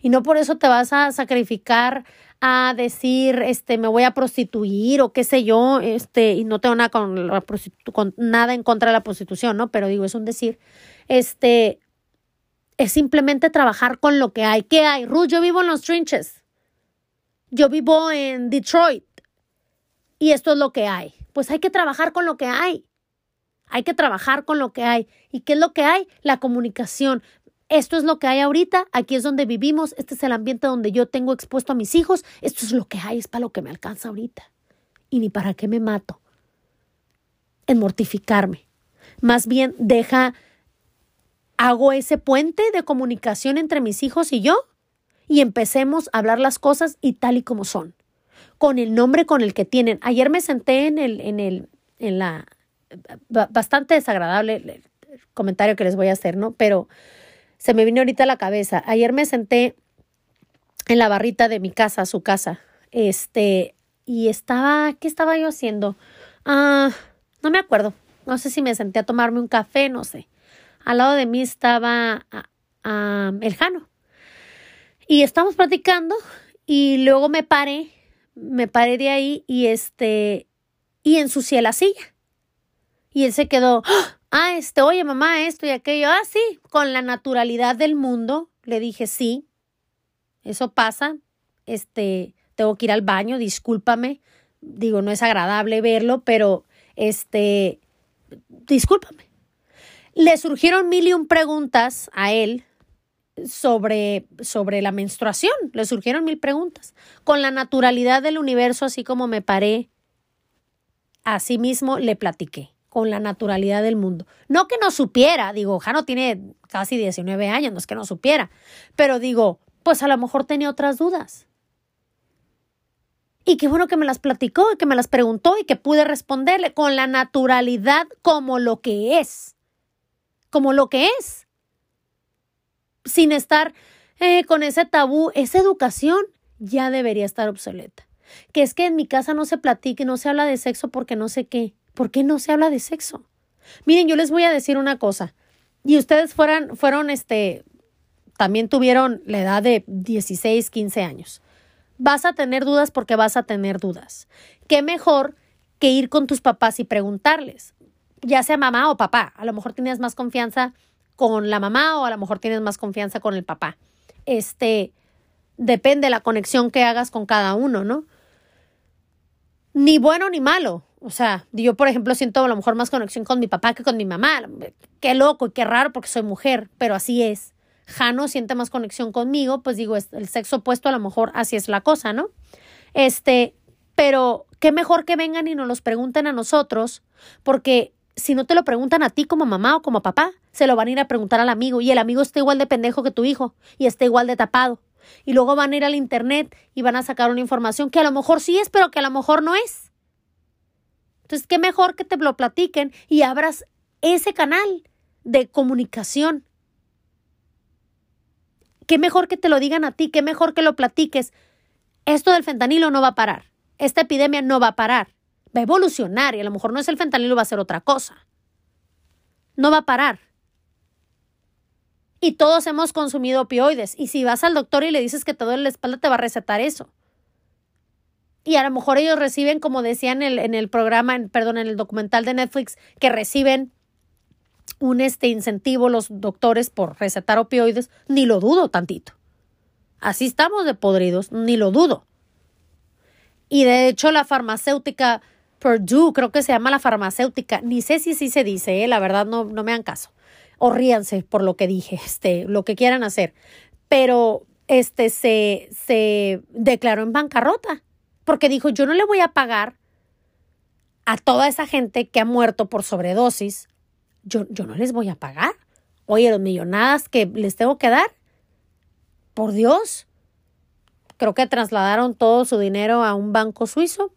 Y no por eso te vas a sacrificar a decir, este, me voy a prostituir o qué sé yo, este, y no tengo nada con, la nada en contra de la prostitución, ¿no? Pero digo, es un decir, este, es simplemente trabajar con lo que hay. ¿Qué hay? Ruth, yo vivo en los trinches. Yo vivo en Detroit. Y esto es lo que hay. Pues hay que trabajar con lo que hay. Hay que trabajar con lo que hay. ¿Y qué es lo que hay? La comunicación. Esto es lo que hay ahorita, aquí es donde vivimos, este es el ambiente donde yo tengo expuesto a mis hijos, esto es lo que hay, es para lo que me alcanza ahorita. Y ni para qué me mato en mortificarme. Más bien deja, hago ese puente de comunicación entre mis hijos y yo y empecemos a hablar las cosas y tal y como son, con el nombre con el que tienen. Ayer me senté en el, en el, en la, bastante desagradable el comentario que les voy a hacer, ¿no? Pero se me vino ahorita a la cabeza. Ayer me senté en la barrita de mi casa, su casa, este, y estaba, ¿qué estaba yo haciendo? Ah, no me acuerdo. No sé si me senté a tomarme un café, no sé. Al lado de mí estaba ah, ah, el Jano. Y estamos platicando y luego me paré, me paré de ahí y este, y ensucié la silla. Y él se quedó, ¡Ah! Ah, este, oye mamá, esto y aquello, ah, sí, con la naturalidad del mundo, le dije, sí, eso pasa, este, tengo que ir al baño, discúlpame, digo, no es agradable verlo, pero, este, discúlpame. Le surgieron mil y un preguntas a él sobre, sobre la menstruación, le surgieron mil preguntas. Con la naturalidad del universo, así como me paré, así mismo le platiqué con la naturalidad del mundo. No que no supiera, digo, Jano tiene casi 19 años, no es que no supiera, pero digo, pues a lo mejor tenía otras dudas. Y qué bueno que me las platicó y que me las preguntó y que pude responderle con la naturalidad como lo que es. Como lo que es. Sin estar eh, con ese tabú, esa educación ya debería estar obsoleta. Que es que en mi casa no se platique, no se habla de sexo porque no sé qué. ¿Por qué no se habla de sexo? Miren, yo les voy a decir una cosa. Y ustedes fueron, este, también tuvieron la edad de 16, 15 años. Vas a tener dudas porque vas a tener dudas. ¿Qué mejor que ir con tus papás y preguntarles? Ya sea mamá o papá. A lo mejor tienes más confianza con la mamá o a lo mejor tienes más confianza con el papá. Este, depende de la conexión que hagas con cada uno, ¿no? Ni bueno ni malo. O sea, yo, por ejemplo, siento a lo mejor más conexión con mi papá que con mi mamá. Qué loco y qué raro porque soy mujer, pero así es. Jano siente más conexión conmigo, pues digo, el sexo opuesto a lo mejor así es la cosa, ¿no? Este, pero qué mejor que vengan y nos los pregunten a nosotros, porque si no te lo preguntan a ti como mamá o como papá, se lo van a ir a preguntar al amigo y el amigo está igual de pendejo que tu hijo y está igual de tapado. Y luego van a ir al internet y van a sacar una información que a lo mejor sí es, pero que a lo mejor no es. Entonces, qué mejor que te lo platiquen y abras ese canal de comunicación. Qué mejor que te lo digan a ti, qué mejor que lo platiques. Esto del fentanilo no va a parar. Esta epidemia no va a parar. Va a evolucionar y a lo mejor no es el fentanilo, va a ser otra cosa. No va a parar. Y todos hemos consumido opioides. Y si vas al doctor y le dices que te duele la espalda, te va a recetar eso y a lo mejor ellos reciben, como decían en el, en el programa, perdón, en el documental de Netflix, que reciben un este incentivo los doctores por recetar opioides, ni lo dudo tantito. Así estamos de podridos, ni lo dudo. Y de hecho la farmacéutica Purdue, creo que se llama la farmacéutica, ni sé si sí se dice, ¿eh? la verdad no, no me hagan caso. O ríanse por lo que dije, este, lo que quieran hacer. Pero este se, se declaró en bancarrota porque dijo, yo no le voy a pagar a toda esa gente que ha muerto por sobredosis, yo, yo no les voy a pagar. Oye, los millonadas que les tengo que dar, por Dios, creo que trasladaron todo su dinero a un banco suizo,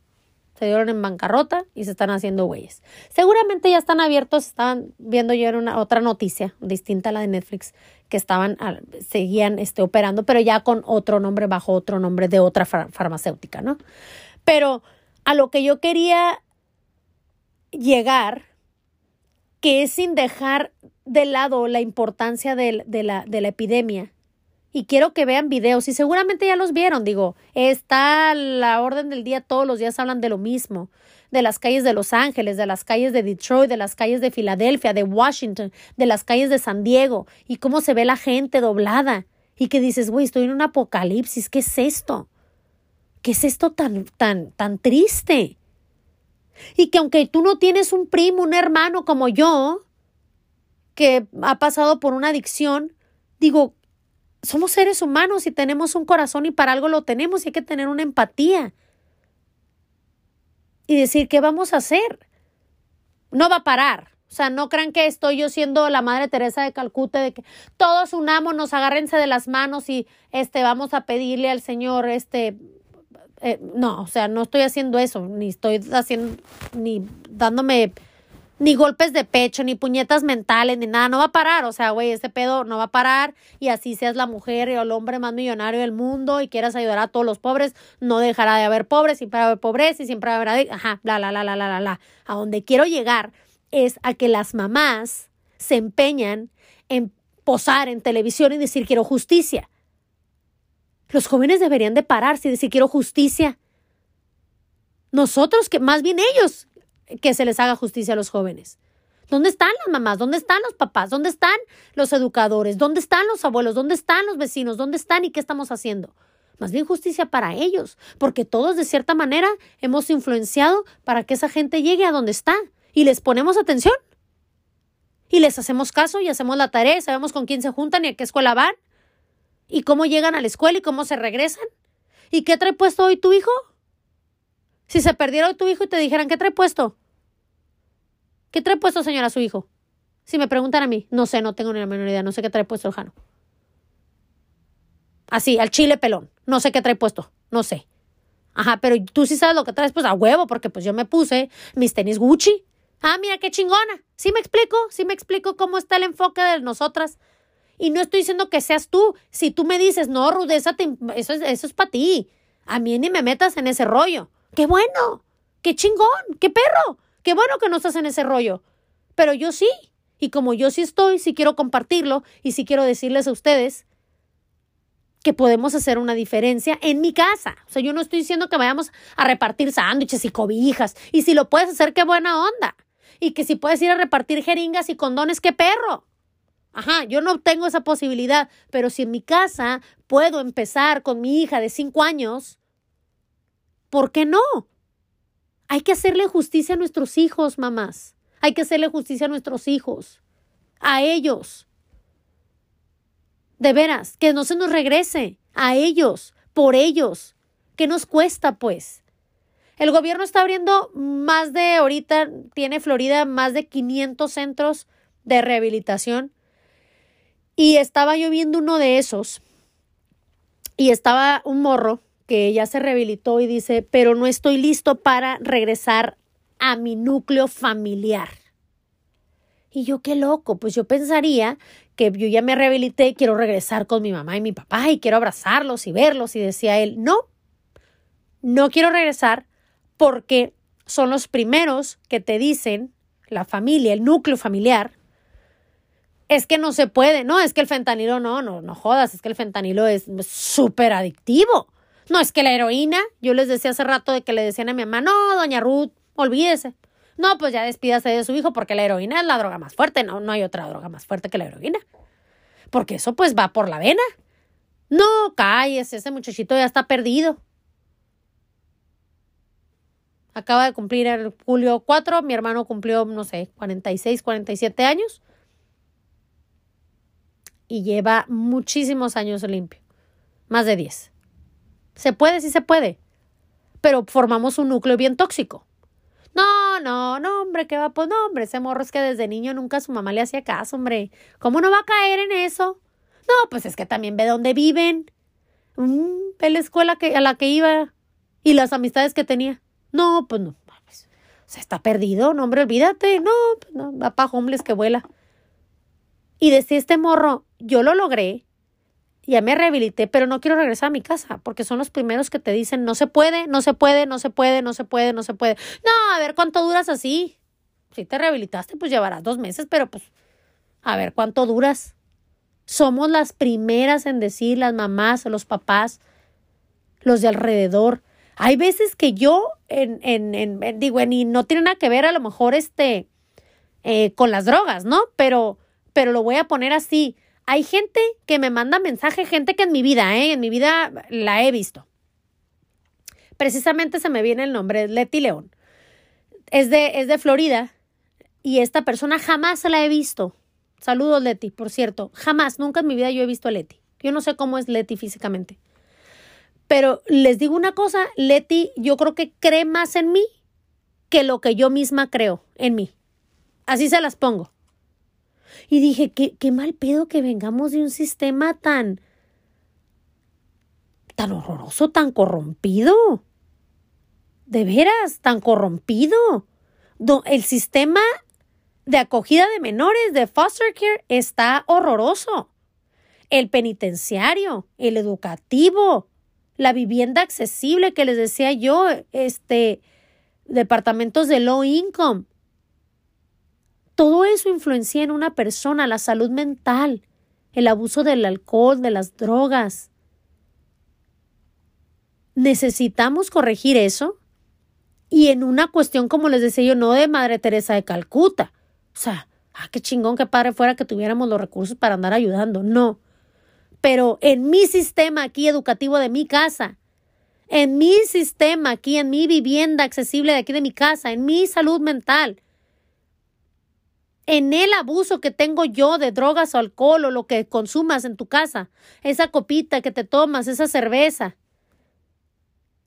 se dieron en bancarrota y se están haciendo güeyes. Seguramente ya están abiertos, estaban viendo yo en una otra noticia distinta a la de Netflix, que estaban, seguían este, operando, pero ya con otro nombre, bajo otro nombre de otra farmacéutica, ¿no? Pero a lo que yo quería llegar, que es sin dejar de lado la importancia de, la, de la epidemia y quiero que vean videos y seguramente ya los vieron, digo, está la orden del día, todos los días hablan de lo mismo, de las calles de Los Ángeles, de las calles de Detroit, de las calles de Filadelfia, de Washington, de las calles de San Diego y cómo se ve la gente doblada y que dices, güey, estoy en un apocalipsis, ¿qué es esto? ¿Qué es esto tan, tan, tan triste? Y que aunque tú no tienes un primo, un hermano como yo, que ha pasado por una adicción, digo, somos seres humanos y tenemos un corazón y para algo lo tenemos y hay que tener una empatía. Y decir, ¿qué vamos a hacer? No va a parar. O sea, no crean que estoy yo siendo la Madre Teresa de Calcuta, de que todos unámonos, agárrense de las manos y este, vamos a pedirle al Señor, este, eh, no, o sea, no estoy haciendo eso, ni estoy haciendo, ni dándome ni golpes de pecho, ni puñetas mentales, ni nada, no va a parar, o sea, güey, ese pedo no va a parar y así seas la mujer o el hombre más millonario del mundo y quieras ayudar a todos los pobres, no dejará de haber pobres, siempre va a haber pobreza y siempre va a haber, ajá, bla, bla, bla, bla, bla, bla. A donde quiero llegar es a que las mamás se empeñan en posar en televisión y decir quiero justicia. Los jóvenes deberían de pararse y decir quiero justicia. Nosotros, que más bien ellos, que se les haga justicia a los jóvenes. ¿Dónde están las mamás? ¿Dónde están los papás? ¿Dónde están los educadores? ¿Dónde están los abuelos? ¿Dónde están los vecinos? ¿Dónde están y qué estamos haciendo? Más bien justicia para ellos, porque todos de cierta manera hemos influenciado para que esa gente llegue a donde está y les ponemos atención. Y les hacemos caso y hacemos la tarea y sabemos con quién se juntan y a qué escuela van y cómo llegan a la escuela y cómo se regresan. ¿Y qué trae puesto hoy tu hijo? Si se perdiera tu hijo y te dijeran, ¿qué trae puesto? ¿Qué trae puesto, señora, su hijo? Si me preguntan a mí, no sé, no tengo ni la menor idea, no sé qué trae puesto el Jano. Así, al chile pelón, no sé qué trae puesto, no sé. Ajá, pero tú sí sabes lo que traes, pues a huevo, porque pues yo me puse mis tenis Gucci. Ah, mira qué chingona. Sí me explico, sí me explico cómo está el enfoque de nosotras. Y no estoy diciendo que seas tú. Si tú me dices, no, Rudeza, eso es, eso es para ti. A mí ni me metas en ese rollo. ¡Qué bueno! ¡Qué chingón! ¡Qué perro! ¡Qué bueno que no estás en ese rollo! Pero yo sí. Y como yo sí estoy, sí quiero compartirlo y sí quiero decirles a ustedes que podemos hacer una diferencia en mi casa. O sea, yo no estoy diciendo que vayamos a repartir sándwiches y cobijas. Y si lo puedes hacer, qué buena onda. Y que si puedes ir a repartir jeringas y condones, qué perro. Ajá, yo no tengo esa posibilidad, pero si en mi casa puedo empezar con mi hija de cinco años, ¿Por qué no? Hay que hacerle justicia a nuestros hijos, mamás. Hay que hacerle justicia a nuestros hijos. A ellos. De veras, que no se nos regrese. A ellos. Por ellos. ¿Qué nos cuesta, pues? El gobierno está abriendo más de, ahorita tiene Florida más de 500 centros de rehabilitación. Y estaba yo viendo uno de esos. Y estaba un morro que ya se rehabilitó y dice, pero no estoy listo para regresar a mi núcleo familiar. Y yo qué loco, pues yo pensaría que yo ya me rehabilité y quiero regresar con mi mamá y mi papá y quiero abrazarlos y verlos. Y decía él, no, no quiero regresar porque son los primeros que te dicen, la familia, el núcleo familiar, es que no se puede, no, es que el fentanilo no, no, no jodas, es que el fentanilo es súper adictivo. No, es que la heroína, yo les decía hace rato de que le decían a mi mamá, no, doña Ruth, olvídese. No, pues ya despídase de su hijo porque la heroína es la droga más fuerte, no, no hay otra droga más fuerte que la heroína. Porque eso pues va por la vena. No, cállese, ese muchachito ya está perdido. Acaba de cumplir el julio 4, mi hermano cumplió, no sé, 46, 47 años. Y lleva muchísimos años limpio, más de 10. Se puede, sí se puede. Pero formamos un núcleo bien tóxico. No, no, no, hombre, ¿qué va? Pues no, hombre, ese morro es que desde niño nunca su mamá le hacía caso, hombre. ¿Cómo no va a caer en eso? No, pues es que también ve dónde viven. Mm, ve la escuela que, a la que iba y las amistades que tenía. No, pues no. Pues, o sea, está perdido, no, hombre, olvídate. No, pues no, va para hombres que vuela. Y decía este morro, yo lo logré ya me rehabilité, pero no quiero regresar a mi casa, porque son los primeros que te dicen, no se puede, no se puede, no se puede, no se puede, no se puede. No, a ver cuánto duras así. Si te rehabilitaste, pues llevarás dos meses, pero pues A ver, ¿cuánto duras? Somos las primeras en decir, las mamás, los papás, los de alrededor. Hay veces que yo, en, en, en digo, y no tiene nada que ver a lo mejor este, eh, con las drogas, ¿no? Pero, pero lo voy a poner así. Hay gente que me manda mensaje, gente que en mi vida, ¿eh? En mi vida la he visto. Precisamente se me viene el nombre, Leti León. Es de, es de Florida y esta persona jamás la he visto. Saludos, Leti, por cierto. Jamás, nunca en mi vida yo he visto a Leti. Yo no sé cómo es Leti físicamente. Pero les digo una cosa, Leti, yo creo que cree más en mí que lo que yo misma creo en mí. Así se las pongo. Y dije, qué, qué mal pedo que vengamos de un sistema tan, tan horroroso, tan corrompido. De veras, tan corrompido. El sistema de acogida de menores de foster care está horroroso. El penitenciario, el educativo, la vivienda accesible que les decía yo, este, departamentos de low income. Todo eso influencia en una persona, la salud mental, el abuso del alcohol, de las drogas. Necesitamos corregir eso. Y en una cuestión, como les decía yo, no de Madre Teresa de Calcuta, o sea, ah, qué chingón, qué padre fuera que tuviéramos los recursos para andar ayudando. No. Pero en mi sistema aquí educativo de mi casa, en mi sistema aquí, en mi vivienda accesible de aquí de mi casa, en mi salud mental, en el abuso que tengo yo de drogas o alcohol o lo que consumas en tu casa, esa copita que te tomas, esa cerveza,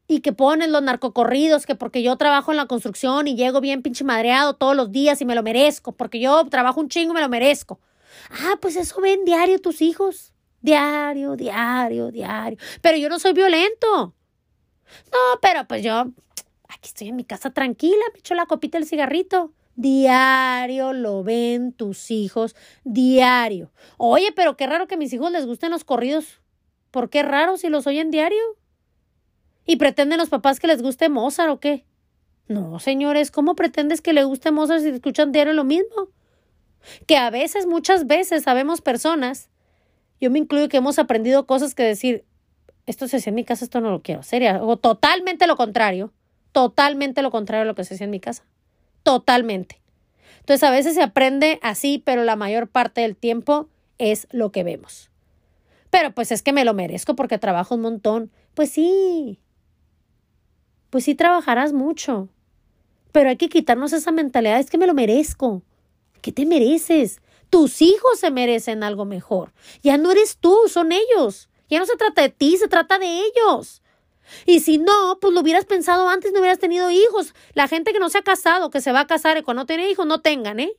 y que ponen los narcocorridos, que porque yo trabajo en la construcción y llego bien pinche madreado todos los días y me lo merezco, porque yo trabajo un chingo y me lo merezco. Ah, pues eso ven diario tus hijos. Diario, diario, diario. Pero yo no soy violento. No, pero pues yo aquí estoy en mi casa tranquila, me echo la copita del cigarrito. Diario lo ven tus hijos, diario. Oye, pero qué raro que mis hijos les gusten los corridos. ¿Por qué raro si los oyen diario? ¿Y pretenden los papás que les guste Mozart o qué? No, señores, ¿cómo pretendes que le guste Mozart si escuchan diario lo mismo? Que a veces, muchas veces, sabemos personas, yo me incluyo que hemos aprendido cosas que decir, esto se hacía en mi casa, esto no lo quiero hacer, o totalmente lo contrario, totalmente lo contrario a lo que se hacía en mi casa, totalmente. Entonces a veces se aprende así, pero la mayor parte del tiempo es lo que vemos. Pero pues es que me lo merezco porque trabajo un montón. Pues sí, pues sí trabajarás mucho. Pero hay que quitarnos esa mentalidad, es que me lo merezco. ¿Qué te mereces? Tus hijos se merecen algo mejor. Ya no eres tú, son ellos. Ya no se trata de ti, se trata de ellos. Y si no, pues lo hubieras pensado antes, no hubieras tenido hijos. La gente que no se ha casado, que se va a casar y cuando no tiene hijos, no tengan, ¿eh?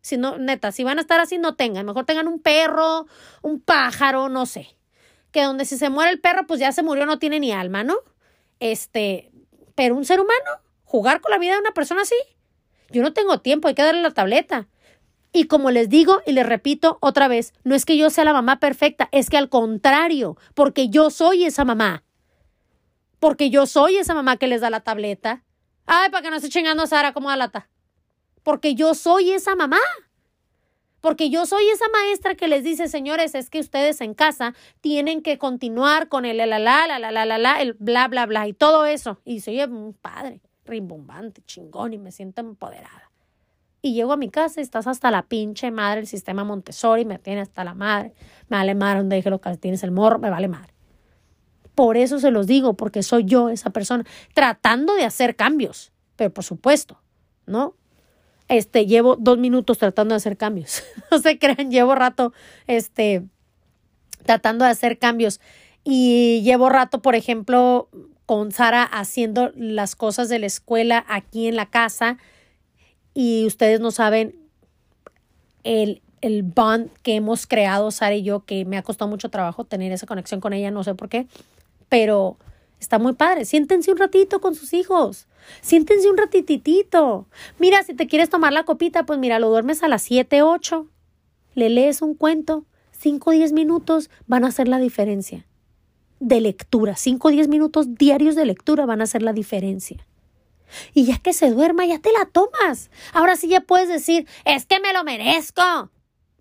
Si no, neta, si van a estar así, no tengan. Mejor tengan un perro, un pájaro, no sé. Que donde si se muere el perro, pues ya se murió, no tiene ni alma, ¿no? Este, pero un ser humano, jugar con la vida de una persona así. Yo no tengo tiempo, hay que darle la tableta. Y como les digo y les repito otra vez, no es que yo sea la mamá perfecta, es que al contrario, porque yo soy esa mamá. Porque yo soy esa mamá que les da la tableta. Ay, para que no esté chingando a Sara como a lata. Porque yo soy esa mamá. Porque yo soy esa maestra que les dice, señores, es que ustedes en casa tienen que continuar con el la la la la la la la el bla bla bla y todo eso. Y soy un padre rimbombante, chingón y me siento empoderada. Y llego a mi casa y estás hasta la pinche madre, el sistema Montessori me tiene hasta la madre. Me vale madre donde dije lo que tienes el morro, me vale madre. Por eso se los digo, porque soy yo esa persona tratando de hacer cambios. Pero por supuesto, ¿no? este, llevo dos minutos tratando de hacer cambios. no se crean, llevo rato, este, tratando de hacer cambios. Y llevo rato, por ejemplo, con Sara haciendo las cosas de la escuela aquí en la casa. Y ustedes no saben el, el bond que hemos creado, Sara y yo, que me ha costado mucho trabajo tener esa conexión con ella, no sé por qué. Pero Está muy padre. Siéntense un ratito con sus hijos. Siéntense un ratititito. Mira, si te quieres tomar la copita, pues mira, lo duermes a las 7, 8. Le lees un cuento. 5 o 10 minutos van a hacer la diferencia. De lectura. 5 o 10 minutos diarios de lectura van a hacer la diferencia. Y ya que se duerma, ya te la tomas. Ahora sí ya puedes decir, es que me lo merezco.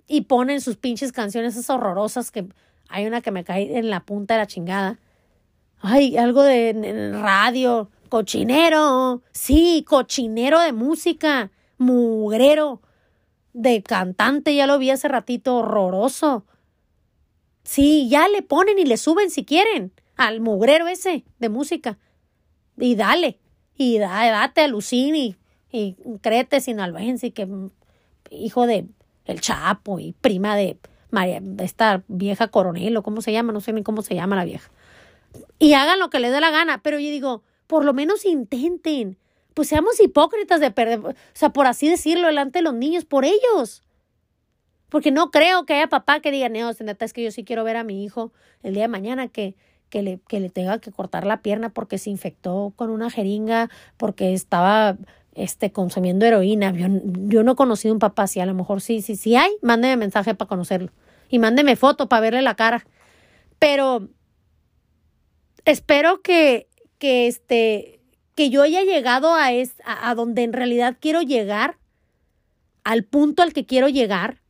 y ponen sus pinches canciones esas horrorosas que hay una que me cae en la punta de la chingada. Ay, algo de radio, cochinero, sí, cochinero de música, mugrero, de cantante, ya lo vi hace ratito, horroroso. Sí, ya le ponen y le suben si quieren al mugrero ese de música. Y dale, y date a Lucini y, y créete sinalbense, que hijo de el Chapo y prima de María, esta vieja coronel o cómo se llama, no sé ni cómo se llama la vieja. Y hagan lo que les dé la gana, pero yo digo, por lo menos intenten. Pues seamos hipócritas de perder, o sea, por así decirlo, delante de los niños, por ellos. Porque no creo que haya papá que diga, no, neta es que yo sí quiero ver a mi hijo el día de mañana que, que, le, que le tenga que cortar la pierna porque se infectó con una jeringa, porque estaba este, consumiendo heroína. Yo, yo no he conocido un papá así, a lo mejor sí, sí, sí hay, mándeme mensaje para conocerlo. Y mándeme foto para verle la cara. Pero espero que, que, este, que yo haya llegado a, es, a donde en realidad quiero llegar, al punto al que quiero llegar,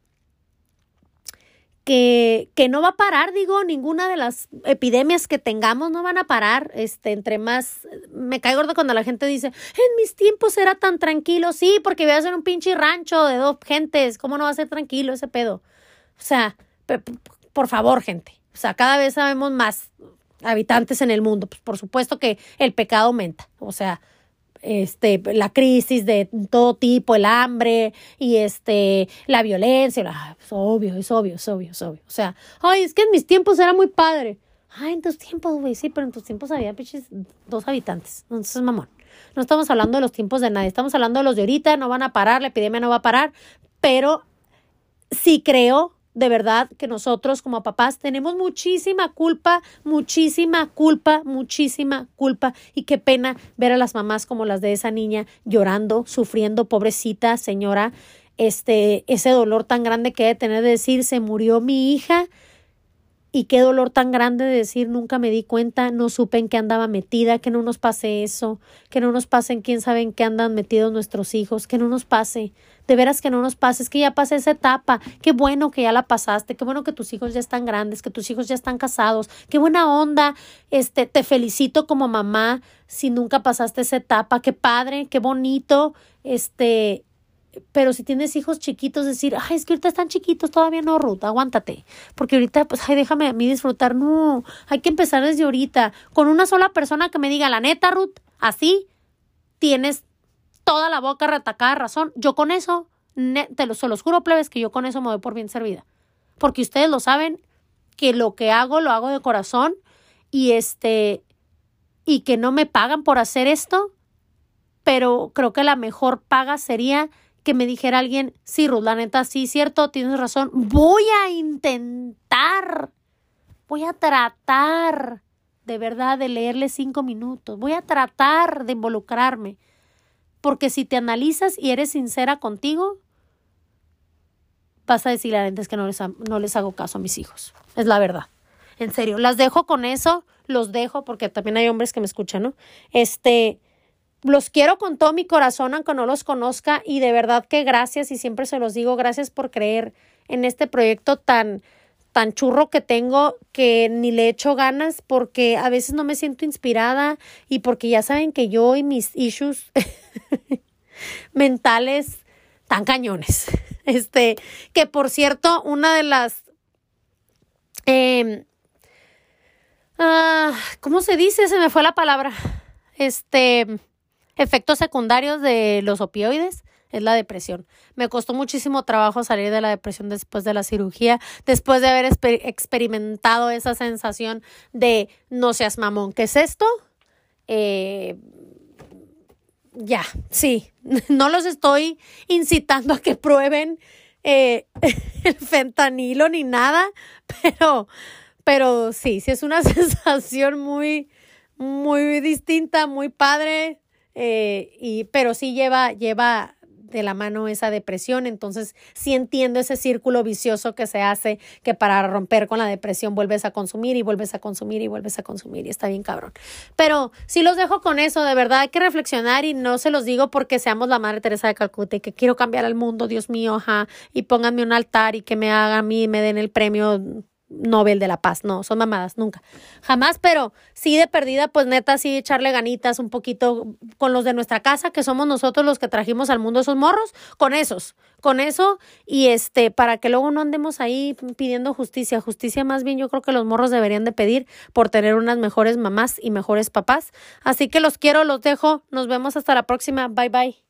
que, que, no va a parar, digo, ninguna de las epidemias que tengamos no van a parar, este, entre más, me cae gordo cuando la gente dice, en mis tiempos era tan tranquilo, sí, porque voy a hacer un pinche rancho de dos gentes, ¿cómo no va a ser tranquilo ese pedo? O sea, por favor, gente, o sea, cada vez sabemos más habitantes en el mundo, pues por supuesto que el pecado aumenta, o sea, este, la crisis de todo tipo, el hambre y este, la violencia, es obvio, es obvio, es obvio, es obvio. O sea, ay, es que en mis tiempos era muy padre. Ay, en tus tiempos, güey, sí, pero en tus tiempos había pinches dos habitantes. Entonces, mamón. No estamos hablando de los tiempos de nadie, estamos hablando de los de ahorita, no van a parar, la epidemia no va a parar, pero sí creo de verdad que nosotros como papás tenemos muchísima culpa, muchísima culpa, muchísima culpa. Y qué pena ver a las mamás como las de esa niña llorando, sufriendo, pobrecita señora, este, ese dolor tan grande que debe tener de decir, se murió mi hija y qué dolor tan grande de decir nunca me di cuenta, no supe en qué andaba metida, que no nos pase eso, que no nos pase en quién sabe en qué andan metidos nuestros hijos, que no nos pase, de veras que no nos pase, es que ya pasé esa etapa, qué bueno que ya la pasaste, qué bueno que tus hijos ya están grandes, que tus hijos ya están casados, qué buena onda, este, te felicito como mamá si nunca pasaste esa etapa, qué padre, qué bonito, este, pero si tienes hijos chiquitos, decir, ay, es que ahorita están chiquitos, todavía no, Ruth, aguántate. Porque ahorita, pues, ay, déjame a mí disfrutar. No, hay que empezar desde ahorita. Con una sola persona que me diga, la neta, Ruth, así tienes toda la boca retacada razón. Yo con eso, te lo, se los juro, plebes, que yo con eso me doy por bien servida. Porque ustedes lo saben, que lo que hago, lo hago de corazón. Y este, y que no me pagan por hacer esto. Pero creo que la mejor paga sería que me dijera alguien, sí, Ruth, la neta, sí, cierto, tienes razón, voy a intentar, voy a tratar de verdad de leerle cinco minutos, voy a tratar de involucrarme, porque si te analizas y eres sincera contigo, vas a decirle a la es que no les, no les hago caso a mis hijos, es la verdad. En serio, las dejo con eso, los dejo porque también hay hombres que me escuchan, ¿no? Este, los quiero con todo mi corazón, aunque no los conozca, y de verdad que gracias, y siempre se los digo, gracias por creer en este proyecto tan, tan churro que tengo que ni le echo ganas porque a veces no me siento inspirada y porque ya saben que yo y mis issues mentales tan cañones. Este, que por cierto, una de las eh, ¿cómo se dice? Se me fue la palabra. Este efectos secundarios de los opioides es la depresión. Me costó muchísimo trabajo salir de la depresión después de la cirugía, después de haber experimentado esa sensación de no seas mamón, ¿qué es esto? Eh, ya, sí, no los estoy incitando a que prueben eh, el fentanilo ni nada, pero, pero sí, sí es una sensación muy, muy distinta, muy padre, eh, y, pero sí lleva, lleva de la mano esa depresión. Entonces, sí entiendo ese círculo vicioso que se hace, que para romper con la depresión vuelves a consumir y vuelves a consumir y vuelves a consumir y está bien cabrón. Pero si los dejo con eso, de verdad hay que reflexionar y no se los digo porque seamos la Madre Teresa de Calcuta y que quiero cambiar al mundo, Dios mío, ajá, y pónganme un altar y que me hagan a mí, me den el premio Nobel de la Paz, no, son mamadas, nunca, jamás, pero sí de perdida, pues neta, sí echarle ganitas un poquito con los de nuestra casa, que somos nosotros los que trajimos al mundo esos morros, con esos, con eso, y este, para que luego no andemos ahí pidiendo justicia, justicia más bien yo creo que los morros deberían de pedir por tener unas mejores mamás y mejores papás, así que los quiero, los dejo, nos vemos hasta la próxima, bye bye.